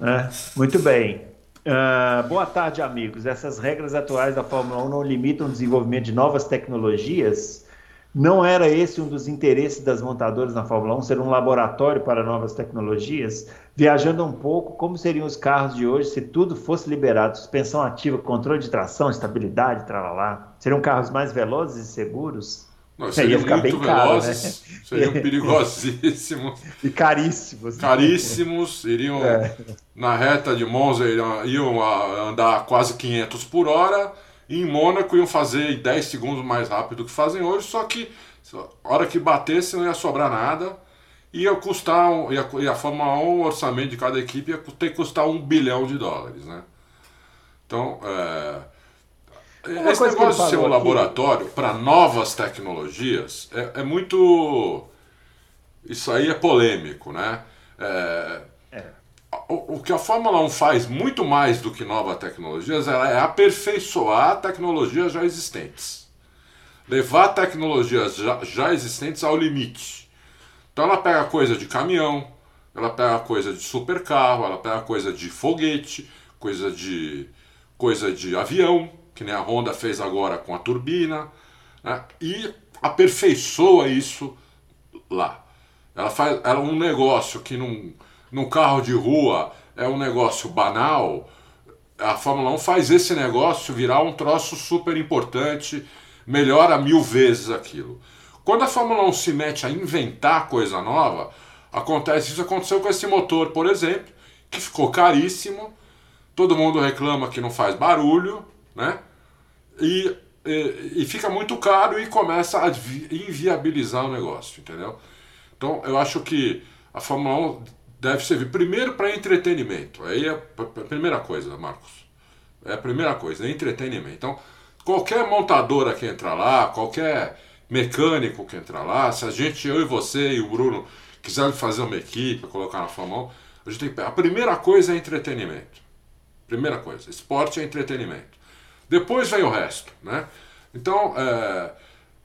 É, muito bem. Uh, boa tarde, amigos. Essas regras atuais da Fórmula 1 não limitam o desenvolvimento de novas tecnologias? Não era esse um dos interesses das montadoras na Fórmula 1, ser um laboratório para novas tecnologias? Viajando um pouco, como seriam os carros de hoje se tudo fosse liberado? Suspensão ativa, controle de tração, estabilidade, tralalá. Seriam carros mais velozes e seguros? Não, seriam muito bem velozes, caro, né? seriam perigosíssimos. [LAUGHS] e caríssimos. Caríssimos, iriam é. na reta de Monza, iriam, iam andar quase 500 por hora, em Mônaco iam fazer 10 segundos mais rápido do que fazem hoje, só que a hora que batesse não ia sobrar nada, ia custar, ia, ia formar um orçamento de cada equipe, ia ter que custar um bilhão de dólares, né? Então, é uma Esse negócio de ser um aqui... laboratório para novas tecnologias é, é, muito. Isso aí é polêmico, né? É... É. O, que a Fórmula 1 faz muito mais do que novas tecnologias ela é aperfeiçoar tecnologias já existentes. Levar tecnologias já, já existentes ao limite. Então ela pega coisa de caminhão, ela pega coisa de supercarro, ela pega coisa de foguete, coisa de coisa de avião, que nem a Honda fez agora com a turbina, né? e aperfeiçoa isso lá. Ela faz ela, um negócio que num, num carro de rua é um negócio banal, a Fórmula 1 faz esse negócio virar um troço super importante, melhora mil vezes aquilo. Quando a Fórmula 1 se mete a inventar coisa nova, acontece isso aconteceu com esse motor, por exemplo, que ficou caríssimo, todo mundo reclama que não faz barulho, né? e, e, e, fica muito caro e começa a inviabilizar o negócio, entendeu? Então eu acho que a Fórmula 1 deve servir primeiro para entretenimento. Aí é a primeira coisa, Marcos. É a primeira coisa, é entretenimento. Então, qualquer montadora que entrar lá, qualquer mecânico que entrar lá, se a gente, eu e você e o Bruno, quiserem fazer uma equipe, colocar na Fórmula 1, a gente tem A primeira coisa é entretenimento. Primeira coisa, esporte é entretenimento. Depois vem o resto, né? Então, é,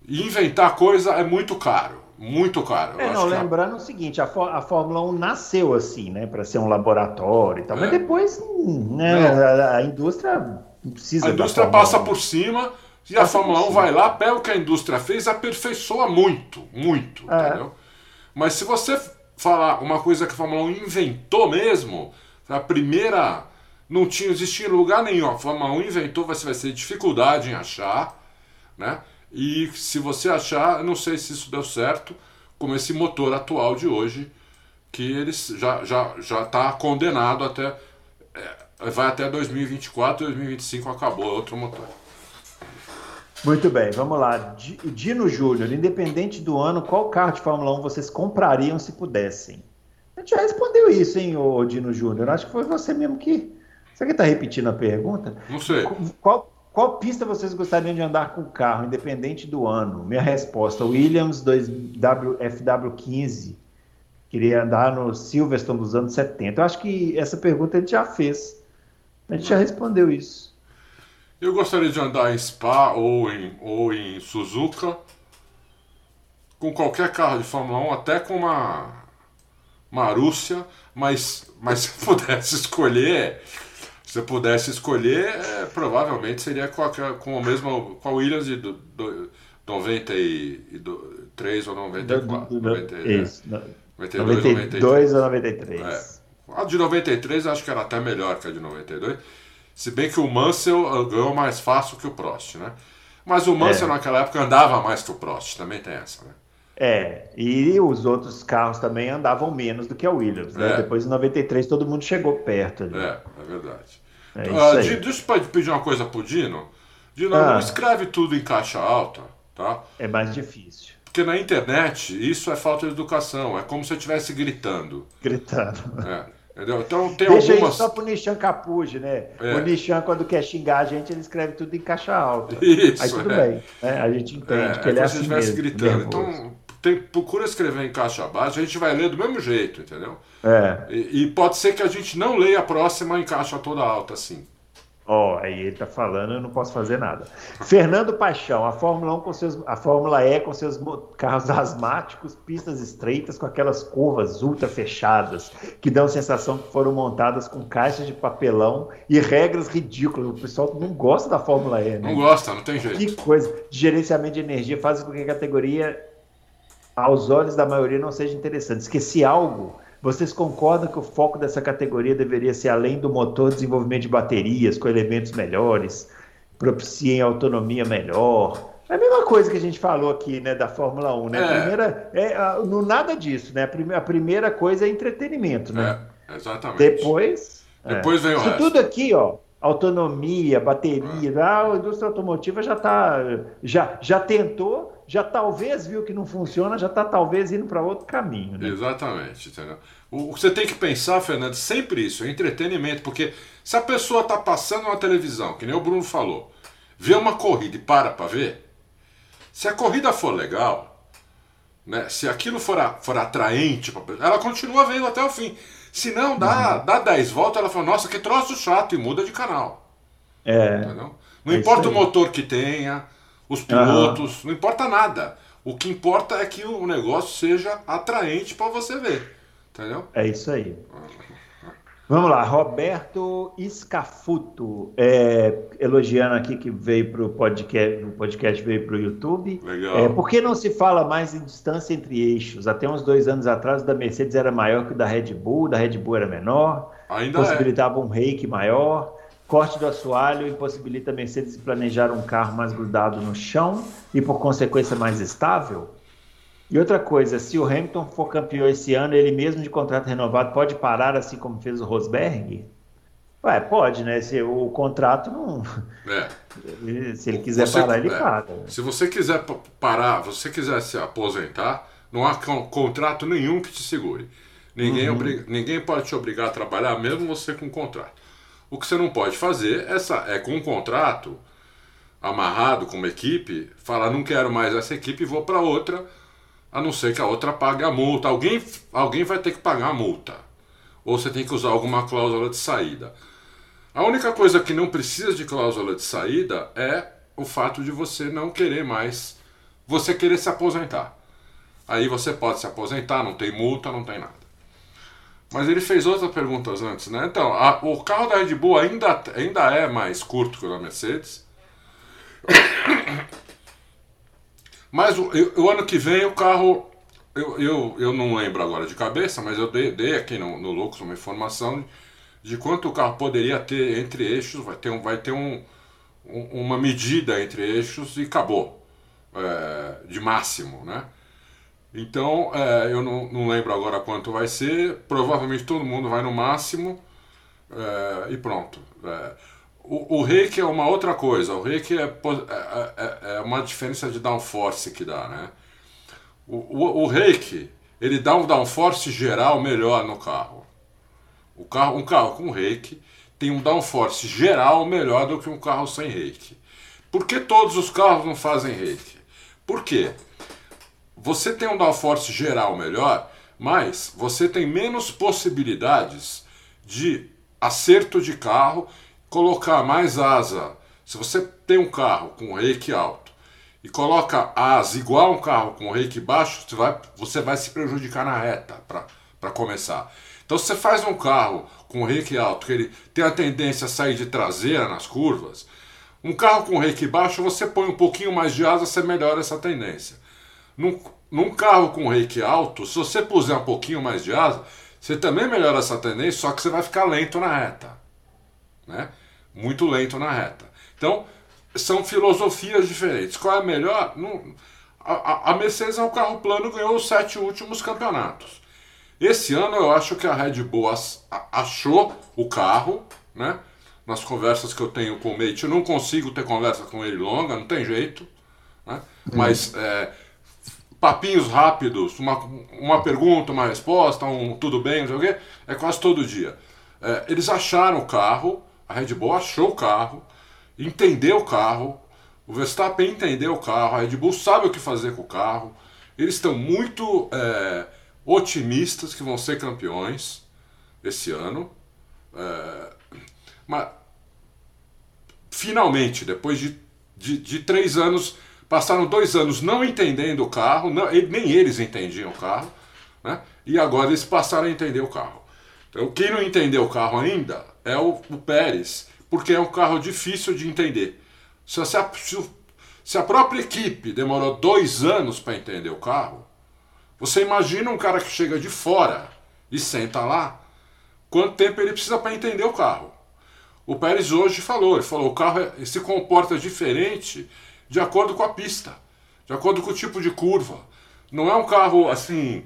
inventar coisa é muito caro, muito caro. É, não, lembrando a... o seguinte, a, a, Fórmula 1 nasceu assim, né, para ser um laboratório e tal, é. mas depois, né, a, a, indústria precisa. A indústria passa por cima e passa a Fórmula 1 vai lá, pega o que a indústria fez, aperfeiçoa muito, muito, é. entendeu? Mas se você falar uma coisa que a Fórmula 1 inventou mesmo, a primeira não tinha existia lugar nenhum. A Fórmula 1 inventou, vai ser dificuldade em achar, né? E se você achar, não sei se isso deu certo, como esse motor atual de hoje, que eles já já já está condenado até é, vai até 2024, 2025 acabou outro motor. Muito bem, vamos lá. Dino Júnior, independente do ano, qual carro de Fórmula 1 vocês comprariam se pudessem? A gente já respondeu isso, hein, ô Dino Júnior? Acho que foi você mesmo que. Você que está repetindo a pergunta? Não sei. Qual, qual pista vocês gostariam de andar com o carro, independente do ano? Minha resposta: Williams 2FW15. Queria andar no Silverstone dos anos 70. Eu acho que essa pergunta gente já fez. A gente já respondeu isso. Eu gostaria de andar em Spa ou em, ou em Suzuka com qualquer carro de Fórmula 1, até com uma Marúcia, mas, mas se pudesse [LAUGHS] escolher, se eu pudesse escolher, é, provavelmente seria com a, com a mesma com a Williams de do, do, 93 ou 94. Do, do, 90, isso, né? 92, 92 ou 93. É. A de 93 acho que era até melhor que a de 92. Se bem que o Mansell ah, ganhou mais fácil que o Prost, né? Mas o Mansell é. naquela época andava mais que o Prost, também tem essa, né? É, e os outros carros também andavam menos do que a Williams, né? É. Depois de 93 todo mundo chegou perto ali. É, é verdade. É uh, deixa eu pedir uma coisa pro Dino. Dino, ah. não escreve tudo em caixa alta, tá? É mais difícil. Porque na internet isso é falta de educação, é como se eu estivesse gritando. Gritando. É. Entendeu? Então tem Deixa algumas... isso só pro Nishan Capuji, né? É. O Nishan, quando quer xingar a gente, ele escreve tudo em caixa alta. Isso, Aí tudo é. bem. Né? A gente entende é, que ele é, é assim se estivesse gritando. Nervoso. Então, tem, procura escrever em caixa baixa, a gente vai ler do mesmo jeito, entendeu? É. E, e pode ser que a gente não leia a próxima em caixa toda alta, assim. Ó, oh, aí ele tá falando, eu não posso fazer nada. Fernando Paixão, a Fórmula 1 com seus, a Fórmula E com seus carros asmáticos, pistas estreitas com aquelas curvas ultra fechadas, que dão a sensação que foram montadas com caixas de papelão e regras ridículas. O pessoal não gosta da Fórmula E, né? Não gosta, não tem jeito. Que coisa. De gerenciamento de energia faz com que a categoria, aos olhos da maioria, não seja interessante. Esqueci algo vocês concordam que o foco dessa categoria deveria ser além do motor, desenvolvimento de baterias com elementos melhores, propiciem autonomia melhor? É a mesma coisa que a gente falou aqui, né, da Fórmula 1, né? É. primeira, é, não nada disso, né? A primeira, a primeira coisa é entretenimento, né? É, exatamente. Depois, depois vem o Isso resto. tudo aqui, ó, autonomia, bateria, é. a indústria automotiva já tá, já, já tentou já talvez viu que não funciona, já está talvez indo para outro caminho. Né? Exatamente. Entendeu? O que você tem que pensar, Fernando, sempre isso, é entretenimento, porque se a pessoa está passando uma televisão, que nem o Bruno falou, vê uma corrida e para para ver, se a corrida for legal, né, se aquilo for, a, for atraente, ela continua vendo até o fim. Se não, dá, uhum. dá 10 voltas, ela fala, nossa, que troço chato, e muda de canal. É. Entendeu? Não é importa o motor que tenha, os pilotos, uhum. não importa nada. O que importa é que o negócio seja atraente para você ver. Entendeu? É isso aí. Vamos lá, Roberto Escafuto, é, elogiando aqui que veio para o podcast, o podcast veio para o YouTube. Legal. É, por que não se fala mais em distância entre eixos? Até uns dois anos atrás, o da Mercedes era maior que o da Red Bull, da Red Bull era menor, Ainda possibilitava é. um rake maior. Corte do assoalho impossibilita a Mercedes planejar um carro mais grudado no chão e, por consequência, mais estável? E outra coisa, se o Hamilton for campeão esse ano, ele mesmo de contrato renovado pode parar assim como fez o Rosberg? Ué, pode, né? Se o contrato não. É. [LAUGHS] Se ele quiser você, parar, ele é. para. Se você quiser parar, se você quiser se aposentar, não há contrato nenhum que te segure. Ninguém, uhum. obriga, ninguém pode te obrigar a trabalhar, mesmo você com contrato. O que você não pode fazer é, é com um contrato amarrado com uma equipe, falar não quero mais essa equipe e vou para outra, a não ser que a outra pague a multa. Alguém, alguém vai ter que pagar a multa. Ou você tem que usar alguma cláusula de saída. A única coisa que não precisa de cláusula de saída é o fato de você não querer mais, você querer se aposentar. Aí você pode se aposentar, não tem multa, não tem nada. Mas ele fez outras perguntas antes, né? Então, a, o carro da Red Bull ainda, ainda é mais curto que o da Mercedes. Mas o, o ano que vem o carro. Eu, eu, eu não lembro agora de cabeça, mas eu dei, dei aqui no, no Lucas uma informação de quanto o carro poderia ter entre eixos. Vai ter, um, vai ter um, um uma medida entre eixos e acabou. É, de máximo, né? Então, é, eu não, não, lembro agora quanto vai ser. Provavelmente todo mundo vai no máximo é, e pronto. É, o, o reiki é uma outra coisa. O reiki é, é, é, é uma diferença de downforce que dá, né? O, o, o reiki, ele dá um downforce geral melhor no carro. O carro, um carro com reiki tem um downforce geral melhor do que um carro sem reiki. Por que todos os carros não fazem reiki? Por quê? Você tem um downforce geral melhor, mas você tem menos possibilidades de acerto de carro, colocar mais asa. Se você tem um carro com reiki alto e coloca asa igual a um carro com reiki baixo, você vai, você vai se prejudicar na reta para começar. Então, se você faz um carro com reiki alto, que ele tem a tendência a sair de traseira nas curvas, um carro com reiki baixo, você põe um pouquinho mais de asa, você melhora essa tendência. Num, num carro com reiki alto, se você puser um pouquinho mais de asa, você também melhora essa tendência, só que você vai ficar lento na reta. Né? Muito lento na reta. Então, são filosofias diferentes. Qual é a melhor? Não, a, a Mercedes é um carro plano ganhou os sete últimos campeonatos. Esse ano eu acho que a Red Bull achou o carro, né? Nas conversas que eu tenho com o Mate, eu não consigo ter conversa com ele longa, não tem jeito. Né? Mas é, papinhos rápidos, uma, uma pergunta, uma resposta, um tudo bem, não sei o quê, é quase todo dia. É, eles acharam o carro, a Red Bull achou o carro, entendeu o carro, o Verstappen entendeu o carro, a Red Bull sabe o que fazer com o carro, eles estão muito é, otimistas que vão ser campeões esse ano. É, mas finalmente, depois de, de, de três anos passaram dois anos não entendendo o carro, não, nem eles entendiam o carro, né? e agora eles passaram a entender o carro. Então, quem não entendeu o carro ainda é o, o Pérez, porque é um carro difícil de entender. Se a, se a própria equipe demorou dois anos para entender o carro, você imagina um cara que chega de fora e senta lá, quanto tempo ele precisa para entender o carro? O Pérez hoje falou, ele falou, o carro é, se comporta diferente de acordo com a pista, de acordo com o tipo de curva. Não é um carro assim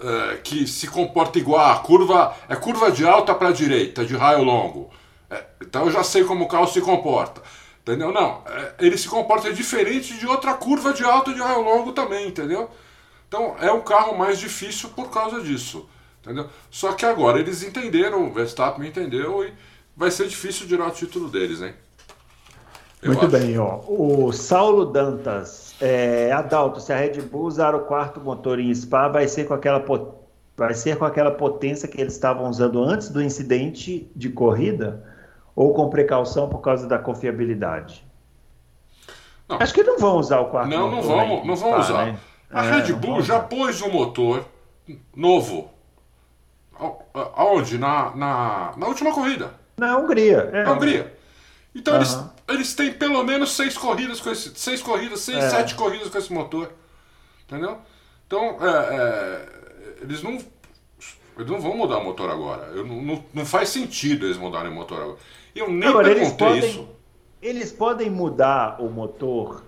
é, que se comporta igual. A curva é curva de alta para direita, de raio longo. É, então eu já sei como o carro se comporta. Entendeu? Não, é, ele se comporta diferente de outra curva de alta de raio longo também, entendeu? Então é um carro mais difícil por causa disso. Entendeu? Só que agora eles entenderam, o Verstappen entendeu e vai ser difícil tirar o título deles, hein? Muito acho. bem, ó. O Saulo Dantas, é, Adalto, se a Red Bull usar o quarto motor em Spa, vai ser com aquela vai ser com aquela potência que eles estavam usando antes do incidente de corrida ou com precaução por causa da confiabilidade? Não. Acho que não vão usar o quarto não, motor. Não, vão, não vão usar. Né? A é, Red Bull já pôs um motor novo. Aonde? Na, na, na última corrida. Na Hungria. É. Na Hungria. Então uhum. eles, eles têm pelo menos seis corridas com esse. Seis corridas, seis, é. sete corridas com esse motor. Entendeu? Então, é, é, eles não. Eles não vão mudar o motor agora. Eu, não, não faz sentido eles mudarem o motor agora. Eu nem agora, perguntei eles podem, isso. Eles podem mudar o motor.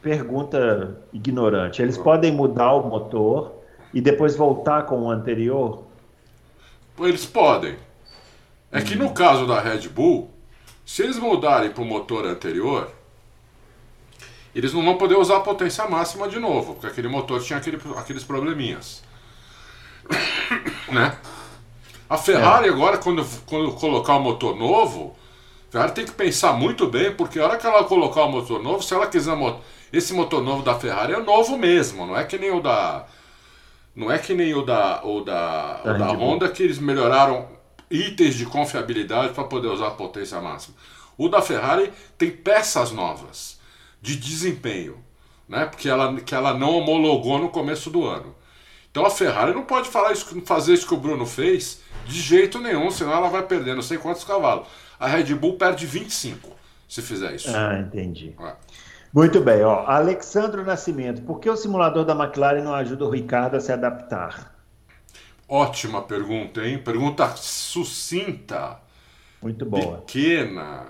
Pergunta ignorante. Eles podem mudar o motor e depois voltar com o anterior? Eles podem. É que no caso da Red Bull, se eles mudarem para o motor anterior, eles não vão poder usar a potência máxima de novo, porque aquele motor tinha aquele, aqueles probleminhas. [COUGHS] né? A Ferrari é. agora, quando, quando colocar o motor novo, a Ferrari tem que pensar muito bem, porque a hora que ela colocar o motor novo, se ela quiser esse motor novo da Ferrari é novo mesmo, não é que nem o da não é que nem o da o da, o da Honda que eles melhoraram itens de confiabilidade para poder usar a potência máxima. O da Ferrari tem peças novas de desempenho, né? Porque ela, que ela não homologou no começo do ano. Então a Ferrari não pode falar isso, fazer isso que o Bruno fez de jeito nenhum, senão ela vai perder não sei quantos cavalos. A Red Bull perde 25 se fizer isso. Ah, entendi. É. Muito bem, ó. Alexandro Nascimento, por que o simulador da McLaren não ajuda o Ricardo a se adaptar? Ótima pergunta, hein? Pergunta sucinta. Muito boa. Pequena.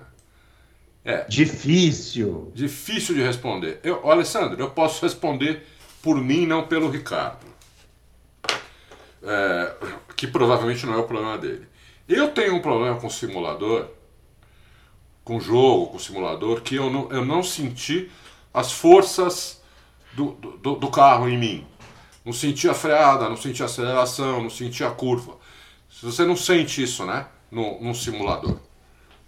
É. Difícil. Difícil de responder. Eu, Alessandro, eu posso responder por mim, não pelo Ricardo. É, que provavelmente não é o problema dele. Eu tenho um problema com o simulador com jogo, com simulador, que eu não, eu não senti as forças do, do, do carro em mim. Não senti a freada, não senti a aceleração, não senti a curva. Se você não sente isso, né? No, num simulador.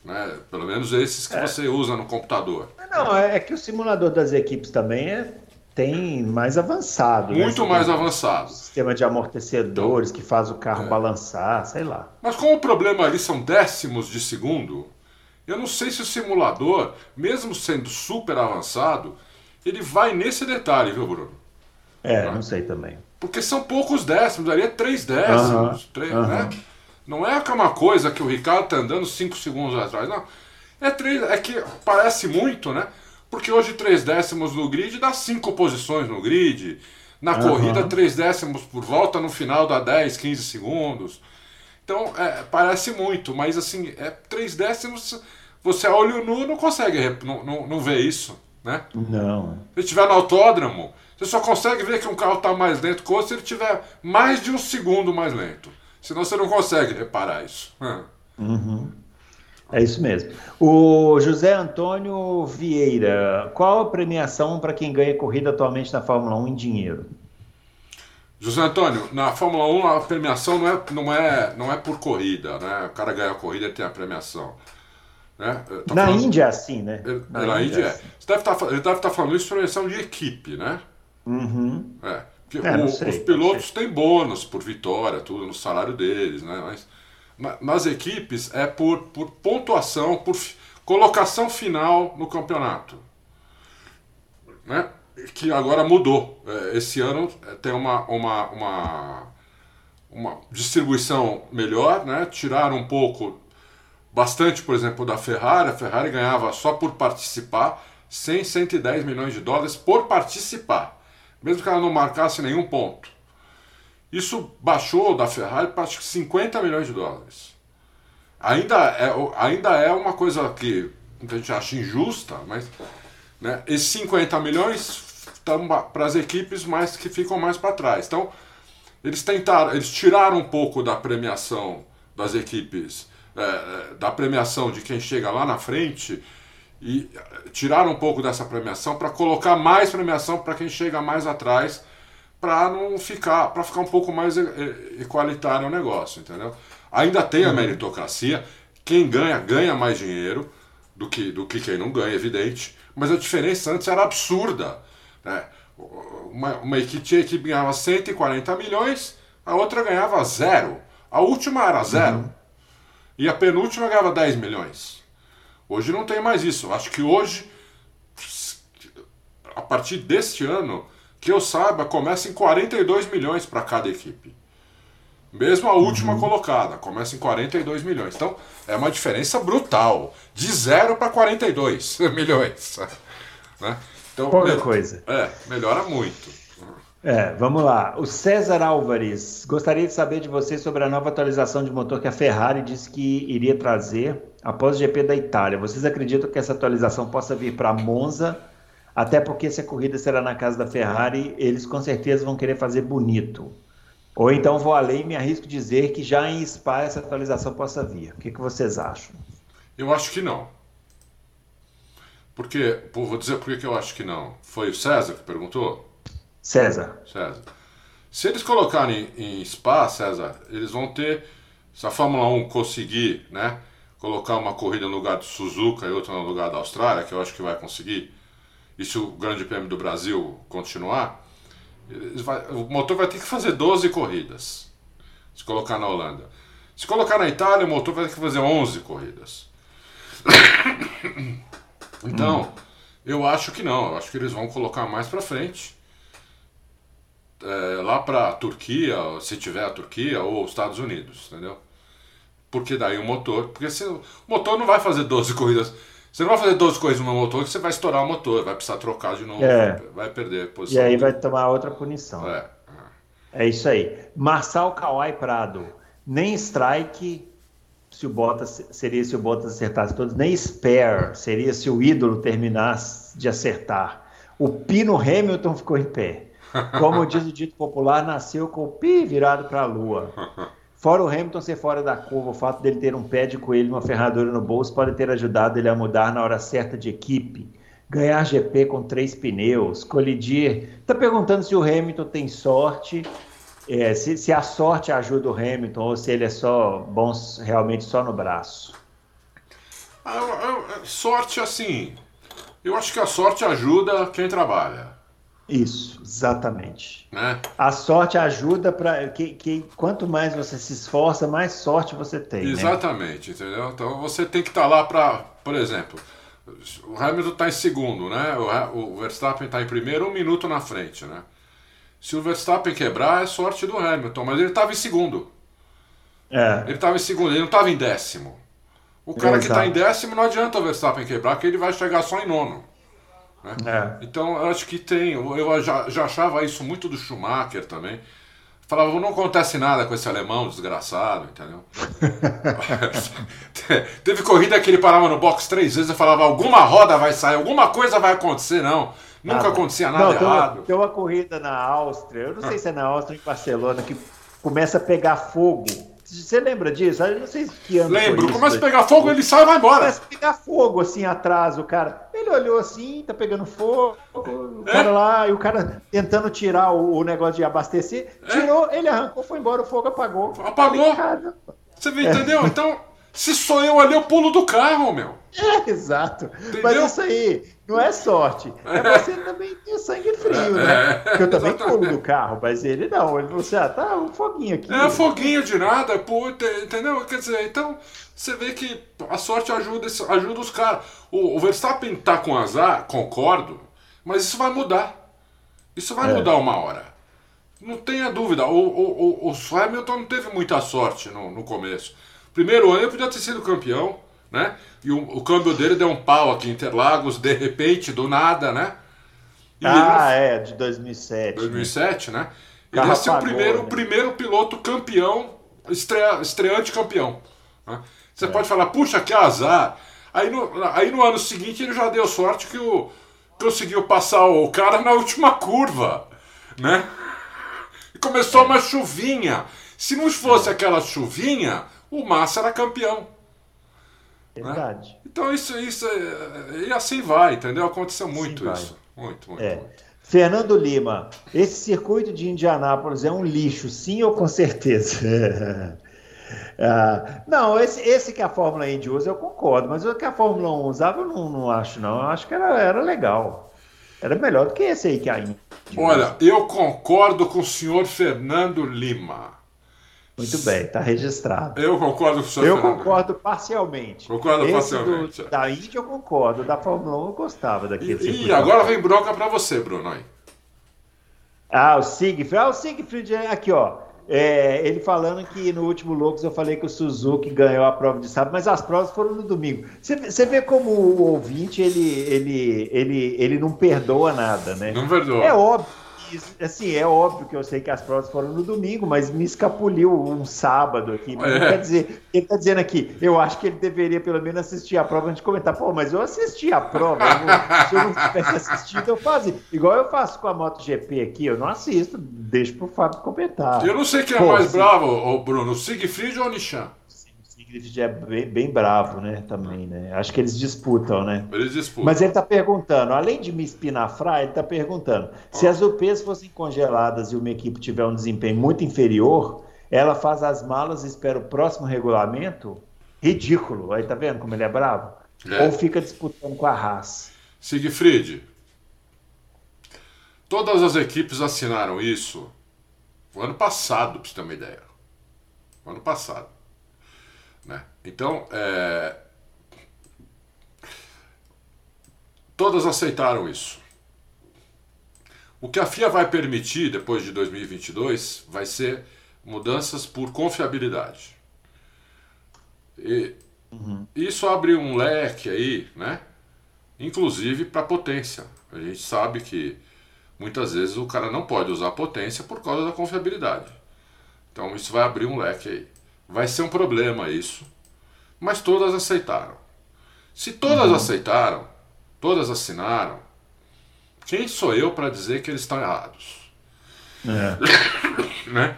Né? Pelo menos esses que é. você usa no computador. Não, é que o simulador das equipes também é, tem mais avançado. Né? Muito né? mais avançado. Sistema de amortecedores que faz o carro é. balançar, sei lá. Mas como o problema ali são décimos de segundo, eu não sei se o simulador, mesmo sendo super avançado, ele vai nesse detalhe, viu, Bruno? É, não, não sei também. Porque são poucos décimos, ali é três décimos, três, né? Não é aquela coisa que o Ricardo tá andando cinco segundos atrás, não. É, três, é que parece muito, né? Porque hoje três décimos no grid dá cinco posições no grid. Na corrida, três décimos por volta, no final dá 10, 15 segundos. Então, é, parece muito, mas assim, é três décimos, você a olho nu não consegue não, não, não ver isso, né? Não. Se estiver no autódromo, você só consegue ver que um carro está mais lento que o outro se ele tiver mais de um segundo mais lento. Senão você não consegue reparar isso. Uhum. É isso mesmo. O José Antônio Vieira, qual a premiação para quem ganha corrida atualmente na Fórmula 1 em dinheiro? José Antônio, na Fórmula 1 a premiação não é, não é, não é por corrida, né? O cara ganha a corrida e tem a premiação. Né? Na falando... Índia é assim, né? Na, na Índia, Índia é. Assim. Você deve estar, tá ele deve estar tá falando isso por premiação de equipe, né? Uhum. É. Porque é, o, sei, os pilotos têm bônus por vitória, tudo no salário deles, né? Mas na, nas equipes é por, por pontuação, por colocação final no campeonato. Né? Que agora mudou. É, esse ano é, tem uma, uma, uma, uma distribuição melhor, né? Tiraram um pouco, bastante, por exemplo, da Ferrari. A Ferrari ganhava só por participar 100, 110 milhões de dólares por participar mesmo que ela não marcasse nenhum ponto. Isso baixou da Ferrari para acho que 50 milhões de dólares. Ainda é, ainda é uma coisa que a gente acha injusta, mas né, esses 50 milhões estão para as equipes mais que ficam mais para trás. Então, eles tentaram, eles tiraram um pouco da premiação das equipes, é, é da premiação de quem chega lá na frente e tiraram um pouco dessa premiação para colocar mais premiação para quem chega mais atrás, para não ficar, para ficar um pouco mais igualitário o negócio, entendeu? Ainda tem a uhum. meritocracia, quem ganha ganha mais dinheiro do que do que quem não ganha, evidente, mas a diferença antes era absurda, né? Uma, uma equipe, tinha equipe ganhava 140 milhões, a outra ganhava zero. A última era zero. Uhum. E a penúltima ganhava 10 milhões. Hoje não tem mais isso. Acho que hoje, a partir deste ano, que eu saiba, começa em 42 milhões para cada equipe. Mesmo a última uhum. colocada, começa em 42 milhões. Então, é uma diferença brutal. De 0 para 42 milhões. Né? Então, Pouca coisa. É, melhora muito. É, vamos lá. O César Álvares, gostaria de saber de você sobre a nova atualização de motor que a Ferrari disse que iria trazer após o GP da Itália. Vocês acreditam que essa atualização possa vir para Monza? Até porque se a corrida será na casa da Ferrari, eles com certeza vão querer fazer bonito. Ou então vou além e me arrisco dizer que já em Spa essa atualização possa vir. O que, que vocês acham? Eu acho que não. Porque, vou dizer por que eu acho que não. Foi o César que perguntou? César. César. Se eles colocarem em Spa, César, eles vão ter. Se a Fórmula 1 conseguir, né? colocar uma corrida no lugar do Suzuka e outra no lugar da Austrália, que eu acho que vai conseguir, e se o Grande Prêmio do Brasil continuar, vai, o motor vai ter que fazer 12 corridas, se colocar na Holanda. Se colocar na Itália, o motor vai ter que fazer 11 corridas. [COUGHS] então, hum. eu acho que não, eu acho que eles vão colocar mais para frente. É, lá para a Turquia, se tiver a Turquia, ou os Estados Unidos, entendeu? Porque daí o motor. Porque se, o motor não vai fazer 12 [LAUGHS] corridas. Você não vai fazer 12 corridas no motor que você vai estourar o motor, vai precisar trocar de novo, é. vai perder posição. E aí vai tomar outra punição. É, é. isso aí. Marçal Kawai Prado. Nem strike se o Bottas seria se o Bottas acertasse todos, nem spare seria se o ídolo terminasse de acertar. O Pino Hamilton ficou em pé. Como diz o dito popular, nasceu com o pi virado para a lua. Fora o Hamilton ser fora da curva, o fato dele ter um pé de coelho e uma ferradura no bolso pode ter ajudado ele a mudar na hora certa de equipe. Ganhar GP com três pneus, colidir. Está perguntando se o Hamilton tem sorte, é, se, se, a sorte ajuda o Hamilton ou se ele é só bom realmente só no braço. sorte, assim. Eu acho que a sorte ajuda quem trabalha. Isso, exatamente. Né? A sorte ajuda para que, que quanto mais você se esforça, mais sorte você tem. Né? Exatamente, né? entendeu? Então você tem que estar tá lá para, por exemplo, o Hamilton está em segundo, né? O, o Verstappen está em primeiro, um minuto na frente, né? Se o Verstappen quebrar, é sorte do Hamilton, mas ele estava em segundo. É. Ele estava em segundo, ele não estava em décimo. O cara que está em décimo não adianta o Verstappen quebrar, que ele vai chegar só em nono. Né? É. Então eu acho que tem. Eu já, já achava isso muito do Schumacher também. Falava, não acontece nada com esse alemão desgraçado, entendeu? [LAUGHS] Teve corrida que ele parava no box três vezes e falava, alguma roda vai sair, alguma coisa vai acontecer, não. Nunca nada. acontecia nada não, errado. Tem uma, tem uma corrida na Áustria, eu não sei [LAUGHS] se é na Áustria ou em Barcelona, que começa a pegar fogo você lembra disso? Eu não sei que ano Lembro. Começa a pegar fogo, ele sai e vai embora. Começa a pegar fogo assim atrás, o cara. Ele olhou assim, tá pegando fogo, o é? cara lá, e o cara tentando tirar o, o negócio de abastecer. É? Tirou, ele arrancou, foi embora, o fogo apagou. Apagou? Falei, Você entendeu? É. Então, se sou eu ali, eu pulo do carro, meu. É, exato. Entendeu? Mas isso aí não é sorte. É você também ter sangue frio, né? É, Porque eu também pulo do carro, mas ele não. Ele falou assim: ah, tá um foguinho aqui. É, foguinho de nada, puta, entendeu? Quer dizer, então você vê que a sorte ajuda, ajuda os caras. O, o Verstappen tá com azar, concordo, mas isso vai mudar. Isso vai é. mudar uma hora. Não tenha dúvida. O, o, o, o Hamilton não teve muita sorte no, no começo. Primeiro ano ele podia ter sido campeão né? E o, o câmbio dele deu um pau aqui em Interlagos, de repente, do nada, né? E ah, ele, é, de 2007. 2007, né? né? Ele ia ser o primeiro, né? primeiro piloto campeão, estreia, estreante campeão. Né? Você é. pode falar, puxa, que azar. Aí no, aí no ano seguinte ele já deu sorte que o, conseguiu passar o cara na última curva, né? E começou é. uma chuvinha. Se não fosse é. aquela chuvinha, o Massa era campeão. Verdade. Né? Então isso, isso é, e assim vai, entendeu? Aconteceu muito assim isso. Muito, muito, é. muito. Fernando Lima, esse circuito de Indianápolis é um lixo, sim ou com certeza? [LAUGHS] ah, não, esse, esse que a Fórmula Indy usa eu concordo, mas o que a Fórmula 1 usava eu não, não acho não, eu acho que era, era legal. Era melhor do que esse aí que a Indy Olha, eu concordo com o senhor Fernando Lima. Muito bem, está registrado. Eu concordo com o senhor Eu concordo parcialmente. Concordo Esse parcialmente. Do, da Índia eu concordo, da Fórmula 1 eu gostava daquele. E, e agora vem bronca para você, Bruno. Aí. Ah, o Siegfried. Ah, o Siegfried é aqui, ó. É, ele falando que no último Loucos eu falei que o Suzuki ganhou a prova de sábado, mas as provas foram no domingo. Você vê como o ouvinte ele, ele, ele, ele não perdoa nada, né? Não perdoa. É óbvio assim, é óbvio que eu sei que as provas foram no domingo, mas me escapuliu um sábado aqui. É. Quer dizer, ele está dizendo aqui, eu acho que ele deveria pelo menos assistir a prova antes de comentar. Pô, mas eu assisti a prova. Eu se eu não tivesse assistido, eu fazia. Igual eu faço com a MotoGP aqui, eu não assisto, deixo pro Fábio comentar. Eu não sei quem é Pô, mais bravo, Bruno, o Siegfried ou o Nishan? Sigrid é bem, bem, bravo, né? Também, né? Acho que eles disputam, né? Eles disputam. Mas ele está perguntando, além de me espinafrar, ele está perguntando: se as UPs fossem congeladas e uma equipe tiver um desempenho muito inferior, ela faz as malas e espera o próximo regulamento? Ridículo. Aí tá vendo como ele é bravo? É. Ou fica disputando com a Haas. Siegfried, todas as equipes assinaram isso no ano passado, para você ter uma ideia. No ano passado. Então, é... todas aceitaram isso. O que a FIA vai permitir depois de 2022 vai ser mudanças por confiabilidade. E uhum. isso abre um leque aí, né? Inclusive para potência. A gente sabe que muitas vezes o cara não pode usar potência por causa da confiabilidade. Então isso vai abrir um leque aí. Vai ser um problema isso, mas todas aceitaram. Se todas uhum. aceitaram, todas assinaram, quem sou eu para dizer que eles estão errados? É. [COUGHS] né?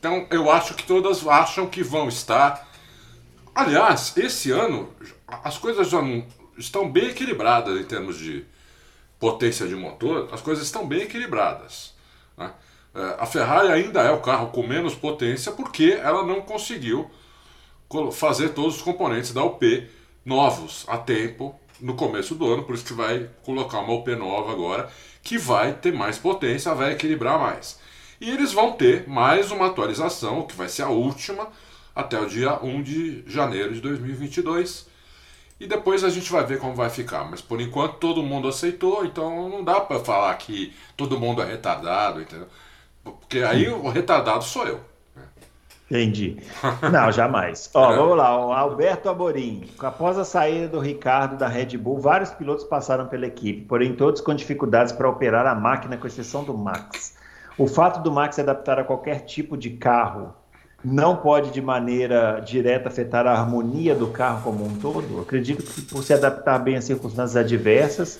Então eu acho que todas acham que vão estar. Aliás, esse ano as coisas já não estão bem equilibradas em termos de potência de motor, as coisas estão bem equilibradas. Né? É, a Ferrari ainda é o carro com menos potência porque ela não conseguiu fazer todos os componentes da UP novos a tempo no começo do ano, por isso que vai colocar uma UP nova agora, que vai ter mais potência, vai equilibrar mais. E eles vão ter mais uma atualização, que vai ser a última, até o dia 1 de janeiro de 2022. E depois a gente vai ver como vai ficar. Mas por enquanto todo mundo aceitou, então não dá para falar que todo mundo é retardado, entendeu? Porque aí o retardado sou eu. Entendi. [LAUGHS] Não, jamais. Ó, vamos lá. O Alberto Amorim. Após a saída do Ricardo da Red Bull, vários pilotos passaram pela equipe, porém todos com dificuldades para operar a máquina, com exceção do Max. O fato do Max se adaptar a qualquer tipo de carro não pode de maneira direta afetar a harmonia do carro como um todo? Acredito que por se adaptar bem às circunstâncias adversas,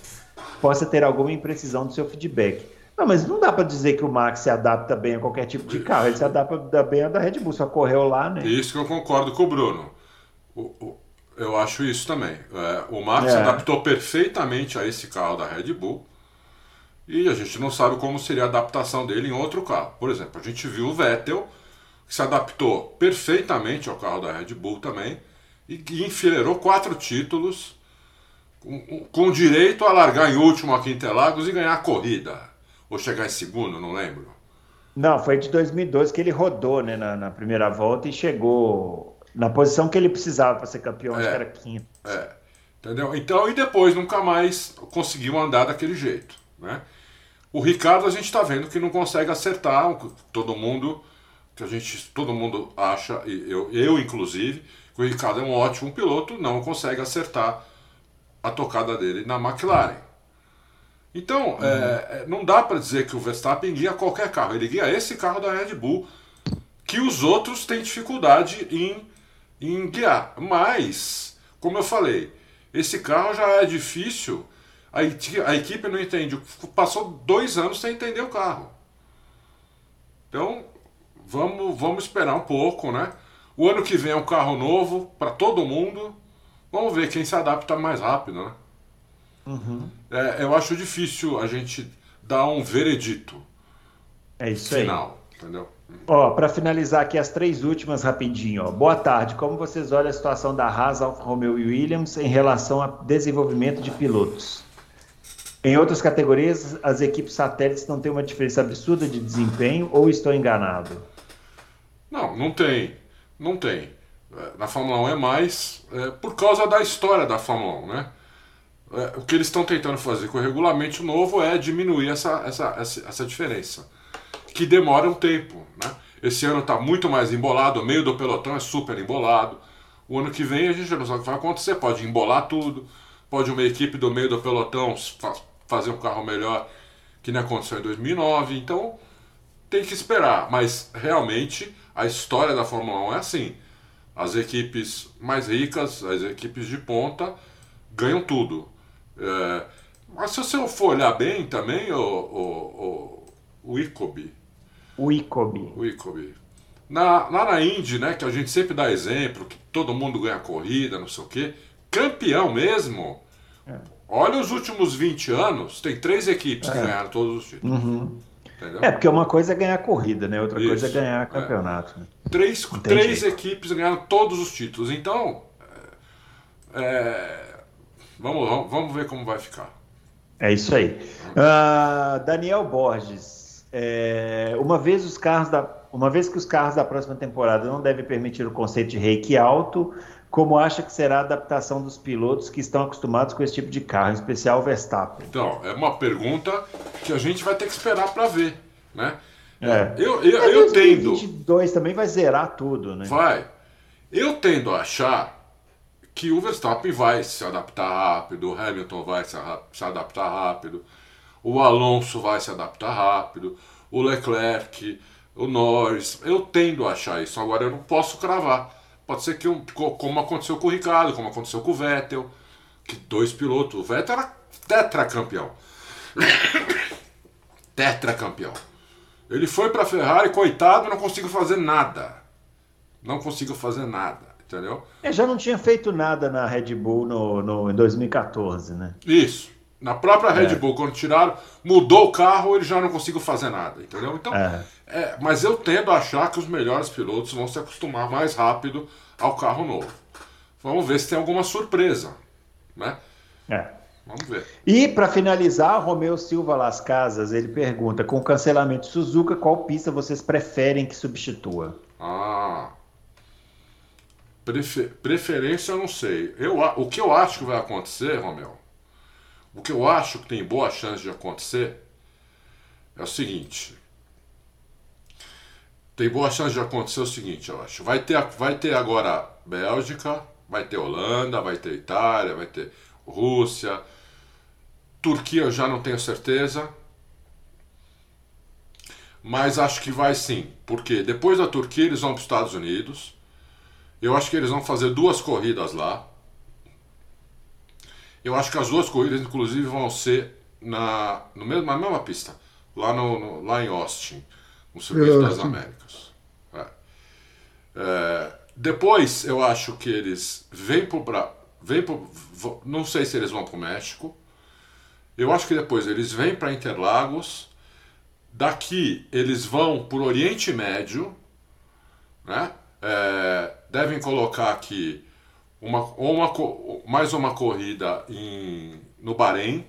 possa ter alguma imprecisão do seu feedback. Não, mas não dá para dizer que o Max se adapta bem a qualquer tipo de carro. Ele se adapta bem a da Red Bull, só correu lá, né? Isso que eu concordo com o Bruno. O, o, eu acho isso também. É, o Max é. se adaptou perfeitamente a esse carro da Red Bull. E a gente não sabe como seria a adaptação dele em outro carro. Por exemplo, a gente viu o Vettel, que se adaptou perfeitamente ao carro da Red Bull também, e que enfileirou quatro títulos, com, com direito a largar em último aqui em Interlagos e ganhar a corrida. Ou chegar em segundo, não lembro. Não, foi de 2012 que ele rodou né, na, na primeira volta e chegou na posição que ele precisava para ser campeão, é, acho que era quinto. É, entendeu? Então, e depois nunca mais conseguiu andar daquele jeito. Né? O Ricardo a gente está vendo que não consegue acertar, todo mundo, que a gente, todo mundo acha, eu, eu inclusive, que o Ricardo é um ótimo piloto, não consegue acertar a tocada dele na McLaren. Então, uhum. é, não dá para dizer que o Verstappen guia qualquer carro, ele guia esse carro da Red Bull, que os outros têm dificuldade em, em guiar. Mas, como eu falei, esse carro já é difícil, a, a equipe não entende, passou dois anos sem entender o carro. Então, vamos, vamos esperar um pouco, né? O ano que vem é um carro novo para todo mundo. Vamos ver quem se adapta mais rápido, né? Uhum. É, eu acho difícil a gente dar um veredito é isso final, aí. entendeu? Ó, para finalizar aqui as três últimas rapidinho. Ó. Boa tarde. Como vocês olham a situação da Haas, Alfa Romeo e Williams em relação ao desenvolvimento de pilotos? Em outras categorias, as equipes satélites não têm uma diferença absurda de desempenho ou estou enganado? Não, não tem. Não tem. É, na Fórmula 1 é mais é, por causa da história da Fórmula 1, né? É, o que eles estão tentando fazer com o regulamento novo é diminuir essa, essa, essa, essa diferença, que demora um tempo. Né? Esse ano está muito mais embolado, o meio do pelotão é super embolado. O ano que vem a gente não sabe o que vai acontecer, pode embolar tudo, pode uma equipe do meio do pelotão fazer um carro melhor, que nem aconteceu em 2009. Então tem que esperar, mas realmente a história da Fórmula 1 é assim. As equipes mais ricas, as equipes de ponta, ganham tudo. É, mas se você for olhar bem também, o, o, o, o Icobi. O Icobi. O Icobi. Na, lá na Indy, né, que a gente sempre dá exemplo, que todo mundo ganha corrida, não sei o quê, campeão mesmo. É. Olha os últimos 20 anos, tem três equipes é. que ganharam todos os títulos. Uhum. É, porque uma coisa é ganhar corrida, né? Outra Isso. coisa é ganhar campeonato. É. Três, três equipes ganharam todos os títulos. Então, é, Vamos, vamos ver como vai ficar. É isso aí. Uh, Daniel Borges, é, uma vez os carros da, uma vez que os carros da próxima temporada não devem permitir o conceito de reiki alto, como acha que será a adaptação dos pilotos que estão acostumados com esse tipo de carro, em especial o Verstappen? Então, é uma pergunta que a gente vai ter que esperar para ver, né? É. Eu, eu, é, eu tendo. 2022 também vai zerar tudo, né? Vai. Eu tendo a achar que o Verstappen vai se adaptar rápido, o Hamilton vai se, se adaptar rápido, o Alonso vai se adaptar rápido, o Leclerc, o Norris. Eu tendo a achar isso. Agora eu não posso cravar. Pode ser que, como aconteceu com o Ricardo, como aconteceu com o Vettel, que dois pilotos. O Vettel era tetracampeão. [COUGHS] tetracampeão. Ele foi para a Ferrari, coitado, não conseguiu fazer nada. Não conseguiu fazer nada, entendeu? É, já não tinha feito nada na Red Bull no, no, em 2014, né? Isso. Na própria Red É. Bull, quando tiraram, mudou o carro, ele já não conseguiu fazer nada, entendeu? Então, É. é, mas eu tendo a achar que os melhores pilotos vão se acostumar mais rápido ao carro novo. Vamos ver se tem alguma surpresa, né? É. Vamos ver. E para finalizar, Romeu Silva Las Casas, ele pergunta: com o cancelamento de Suzuka, qual pista vocês preferem que substitua? Ah. Prefe- preferência eu não sei. Eu, o que eu acho que vai acontecer, Romeu, o que eu acho que tem boa chance de acontecer é o seguinte. Tem boa chance de acontecer o seguinte, eu acho. Vai ter, vai ter agora Bélgica, vai ter Holanda, vai ter Itália, vai ter Rússia. Turquia eu já não tenho certeza. Mas acho que vai sim. Porque depois da Turquia eles vão para os Estados Unidos. Eu acho que eles vão fazer duas corridas lá. Eu acho que as duas corridas, inclusive, vão ser na, no mesmo, na mesma pista. Lá, no, no- lá em Austin, no Circuito das. Américas. É. É, depois, eu acho que eles vêm pro, Bra- vêm pro, não sei se eles vão para o México. Eu acho que depois eles vêm para Interlagos. Daqui eles vão por Oriente Médio, né? É, devem colocar aqui uma, uma, mais uma corrida em, no Bahrein.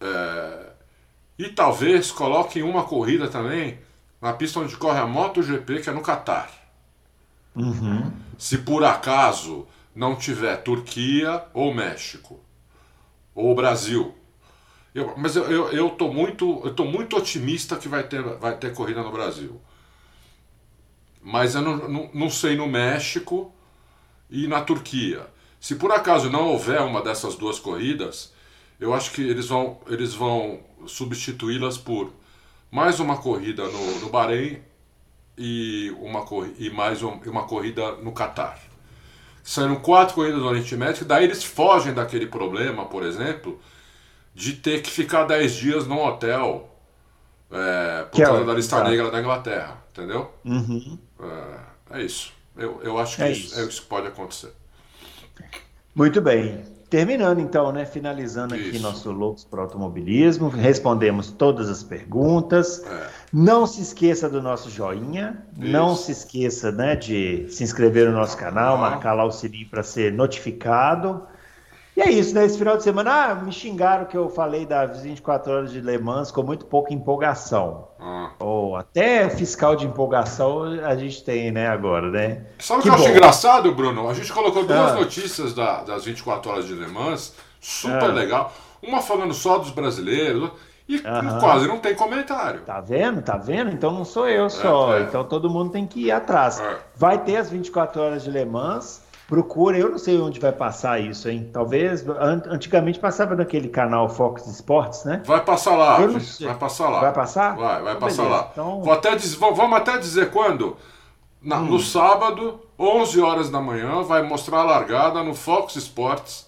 É, e talvez coloquem uma corrida também na pista onde corre a MotoGP, que é no Catar. Se por acaso não tiver Turquia ou México ou Brasil. Eu- mas eu, eu, eu, tô muito, eu tô muito otimista que vai ter, vai ter corrida no Brasil. Mas eu não, não, não sei no México e na Turquia. Se por acaso não houver uma dessas duas corridas, eu acho que eles vão, eles vão substituí-las por mais uma corrida no, no Bahrein e, uma, e mais um- uma corrida no Catar. São quatro corridas do Oriente Médio, daí eles fogem daquele problema, por exemplo, de ter que ficar 10 dias num hotel é, por Que é causa o- da lista tá. negra da Inglaterra, entendeu? Uhum. É, é isso. Eu, eu acho que É isso, isso. é isso que pode acontecer. Muito bem. Terminando então, né? Finalizando aqui Isso. nosso Loucos para Automobilismo. Respondemos todas as perguntas. É. Não se esqueça do nosso joinha. Não Isso. se esqueça né, de se inscrever no nosso canal, Ah. marcar lá o sininho para ser notificado. E é isso, né? Esse final de semana, ah, me xingaram que eu falei das 24 horas de Le Mans com muito pouca empolgação. Ah. Ou até fiscal de empolgação a gente tem, né, agora, né? Sabe o Que que eu acho engraçado, Bruno? A gente colocou duas Ah. notícias da- das 24 horas de Le Mans, super Ah. legal. Uma falando só dos brasileiros e Aham. quase não tem comentário. Tá vendo? Tá vendo? Então não sou eu só. É, é. Então todo mundo tem que ir atrás. É. Vai ter as 24 horas de Le Mans. Procura, eu não sei onde vai passar isso, hein? Talvez. an- Antigamente passava naquele canal Fox Sports, né? Vai passar lá, vai passar lá. Vai passar? Vai, vai Então, passar beleza. lá. Então- Vou até dizer- vamos até dizer quando. Na- Hum. No sábado, 11 horas da manhã, vai mostrar a largada no Fox Sports.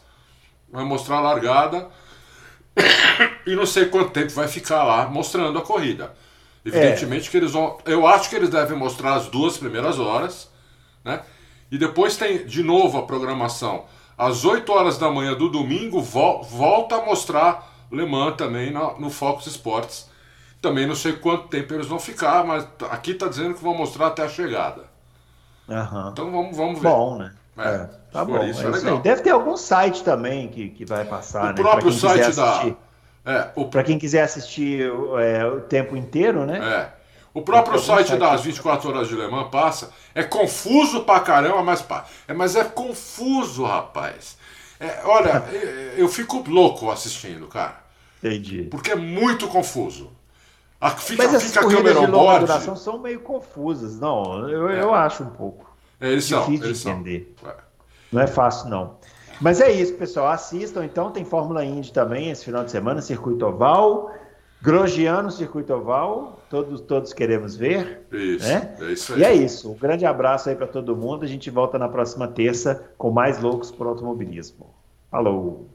Vai mostrar a largada. [COUGHS] e não sei quanto tempo vai ficar lá mostrando a corrida. Evidentemente que eles vão. Eu acho que eles devem mostrar as duas primeiras horas, né? E depois tem de novo a programação. Às 8 horas da manhã do domingo, vol- volta a mostrar Le Mans também na- no Fox Sports. Também não sei quanto tempo eles vão ficar, mas aqui tá dizendo que vão mostrar até a chegada. Aham. Então vamos, vamos ver. Bom, né? É, É, tá bom. isso é é isso. Deve ter algum site também que, que vai passar, o né? Próprio site da. É, o Para quem quiser assistir é, o tempo inteiro, né? É. O próprio site das que- 24 horas de Le Mans passa. É confuso pra caramba, mas pá. É, mas é confuso, rapaz. É, olha, [LAUGHS] eu, fico louco assistindo, cara. Entendi. Porque é muito confuso. A, fica, Mas as fica a corridas câmera de on longa board. duração são meio confusas. Não, eu, eu acho um pouco. É, eles são, difícil de eles são. entender. É. Não é fácil, não. Mas é isso, pessoal. Assistam, então. Tem Fórmula Indy também esse final de semana, Circuito Oval. Grosjeano, Circuito Oval. Todos, todos queremos ver. Isso, né? é isso aí. E é isso. Um grande abraço aí para todo mundo. A gente volta na próxima terça com mais loucos por automobilismo. Falou!